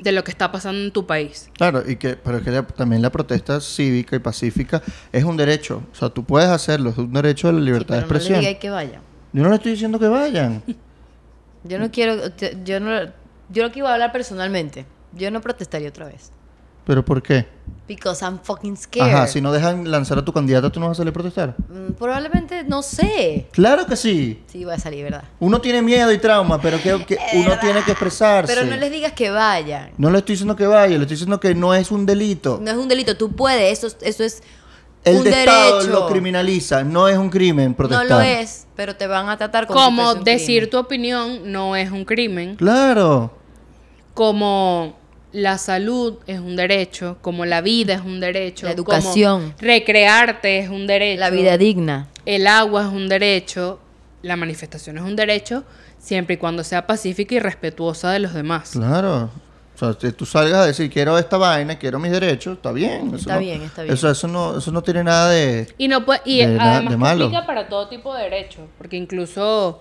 de lo que está pasando en tu país. Claro, y que, pero es que la- también la protesta cívica y pacífica es un derecho. O sea, tú puedes hacerlo, es un derecho de la Sí, libertad pero de no le expresión. diga que vaya. Yo no le estoy diciendo que vayan. Yo no quiero, yo no, yo lo que iba a hablar personalmente. Yo no protestaría otra vez. ¿Pero por qué? Because I'm fucking scared. Ajá, si no dejan lanzar a tu candidata, ¿tú no vas a salir a protestar? Mm, Probablemente, no sé. Claro que sí. Sí, va a salir, ¿verdad? Uno tiene miedo y trauma, pero que, que *laughs* uno tiene que expresarse. Pero no les digas que vayan. No le estoy diciendo que vaya, le estoy diciendo que no es un delito. No es un delito, tú puedes, eso, eso es El un de Estado lo criminaliza, no es un crimen protestar. No lo es, pero te van a tratar como, Como decir crimen. tu opinión no es un crimen. Claro. como la salud es un derecho, como la vida es un derecho, La educación. como recrearte es un derecho, La vida digna. el agua es un derecho, la manifestación es un derecho, siempre y cuando sea pacífica y respetuosa de los demás. Claro. O sea, si tú salgas a decir quiero esta vaina, quiero mis derechos, está bien. Eso Está no- bien, está bien. Eso, eso, no, eso no tiene nada de... Y no puede, y De además de que malo. aplica para todo tipo de derechos, porque incluso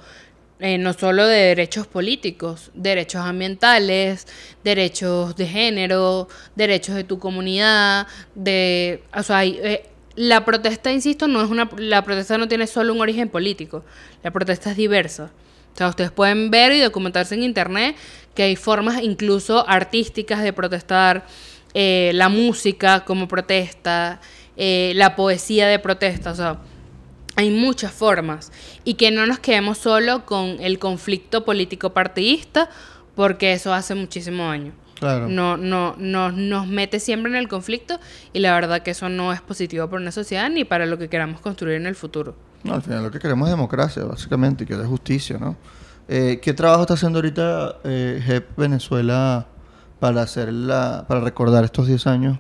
eh, no solo de derechos políticos, derechos ambientales, derechos de género, derechos de tu comunidad, de, o sea, hay, eh, la protesta, insisto, no es una, la protesta no tiene solo un origen político, la protesta es diversa. O sea, ustedes pueden ver y documentarse en internet que hay formas incluso artísticas de protestar, eh, la música como protesta, eh, la poesía de protesta, o sea, hay muchas formas y que no nos quedemos solo con el conflicto político partidista porque eso hace muchísimo daño. Claro. No, no, no, nos mete siempre en el conflicto y la verdad que eso no es positivo para una sociedad ni para lo que queramos construir en el futuro. No, al final lo que queremos es democracia, básicamente, y que haya justicia, ¿no? Eh, ¿Qué trabajo está haciendo ahorita eh, JEP Venezuela para hacer la, para recordar estos 10 años?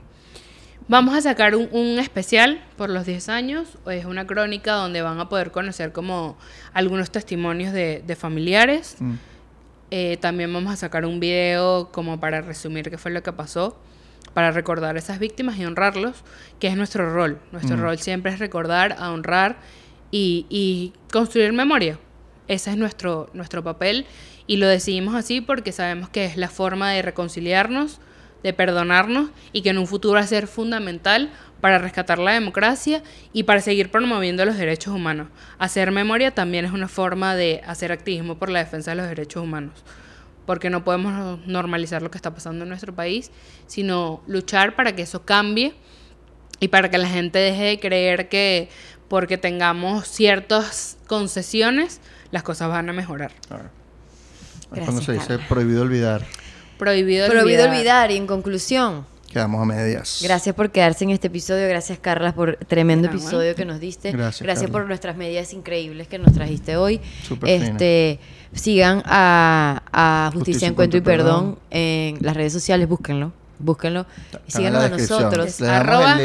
Vamos a sacar un, un especial por los 10 años. Es una crónica donde van a poder conocer como algunos testimonios de, de familiares. Mm. Eh, también vamos a sacar un video como para resumir qué fue lo que pasó, para recordar a esas víctimas y honrarlos, que es nuestro rol. Nuestro Mm. rol siempre es recordar, a honrar y, y construir memoria. Ese es nuestro, nuestro papel y lo decidimos así porque sabemos que es la forma de reconciliarnos, de perdonarnos y que en un futuro va a ser fundamental para rescatar la democracia y para seguir promoviendo los derechos humanos. Hacer memoria también es una forma de hacer activismo por la defensa de los derechos humanos, porque no podemos normalizar lo que está pasando en nuestro país, sino luchar para que eso cambie y para que la gente deje de creer que porque tengamos ciertas concesiones, las cosas van a mejorar. Claro. Es Gracias, cuando se dice Carla. prohibido olvidar, Prohibido, Prohibido olvidar. olvidar y en conclusión, quedamos a medias. Gracias por quedarse en este episodio. Gracias, Carla, por tremendo episodio que nos diste. Gracias, Carla. por nuestras medidas increíbles que nos trajiste hoy. Súper este, sigan a, a Justicia, Justicia, Encuentro y y Perdón en las redes sociales. Búsquenlo. Búsquenlo. En Síganos a nosotros. Arroba.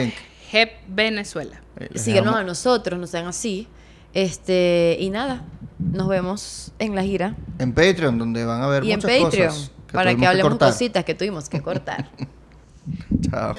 Hep Venezuela. Eh, Síganos a nosotros. No sean así. Este, y nada. Nos vemos en la gira. En Patreon, donde van a ver y en Patreon. cosas para que hablemos cositas que tuvimos que cortar. *laughs* Chao.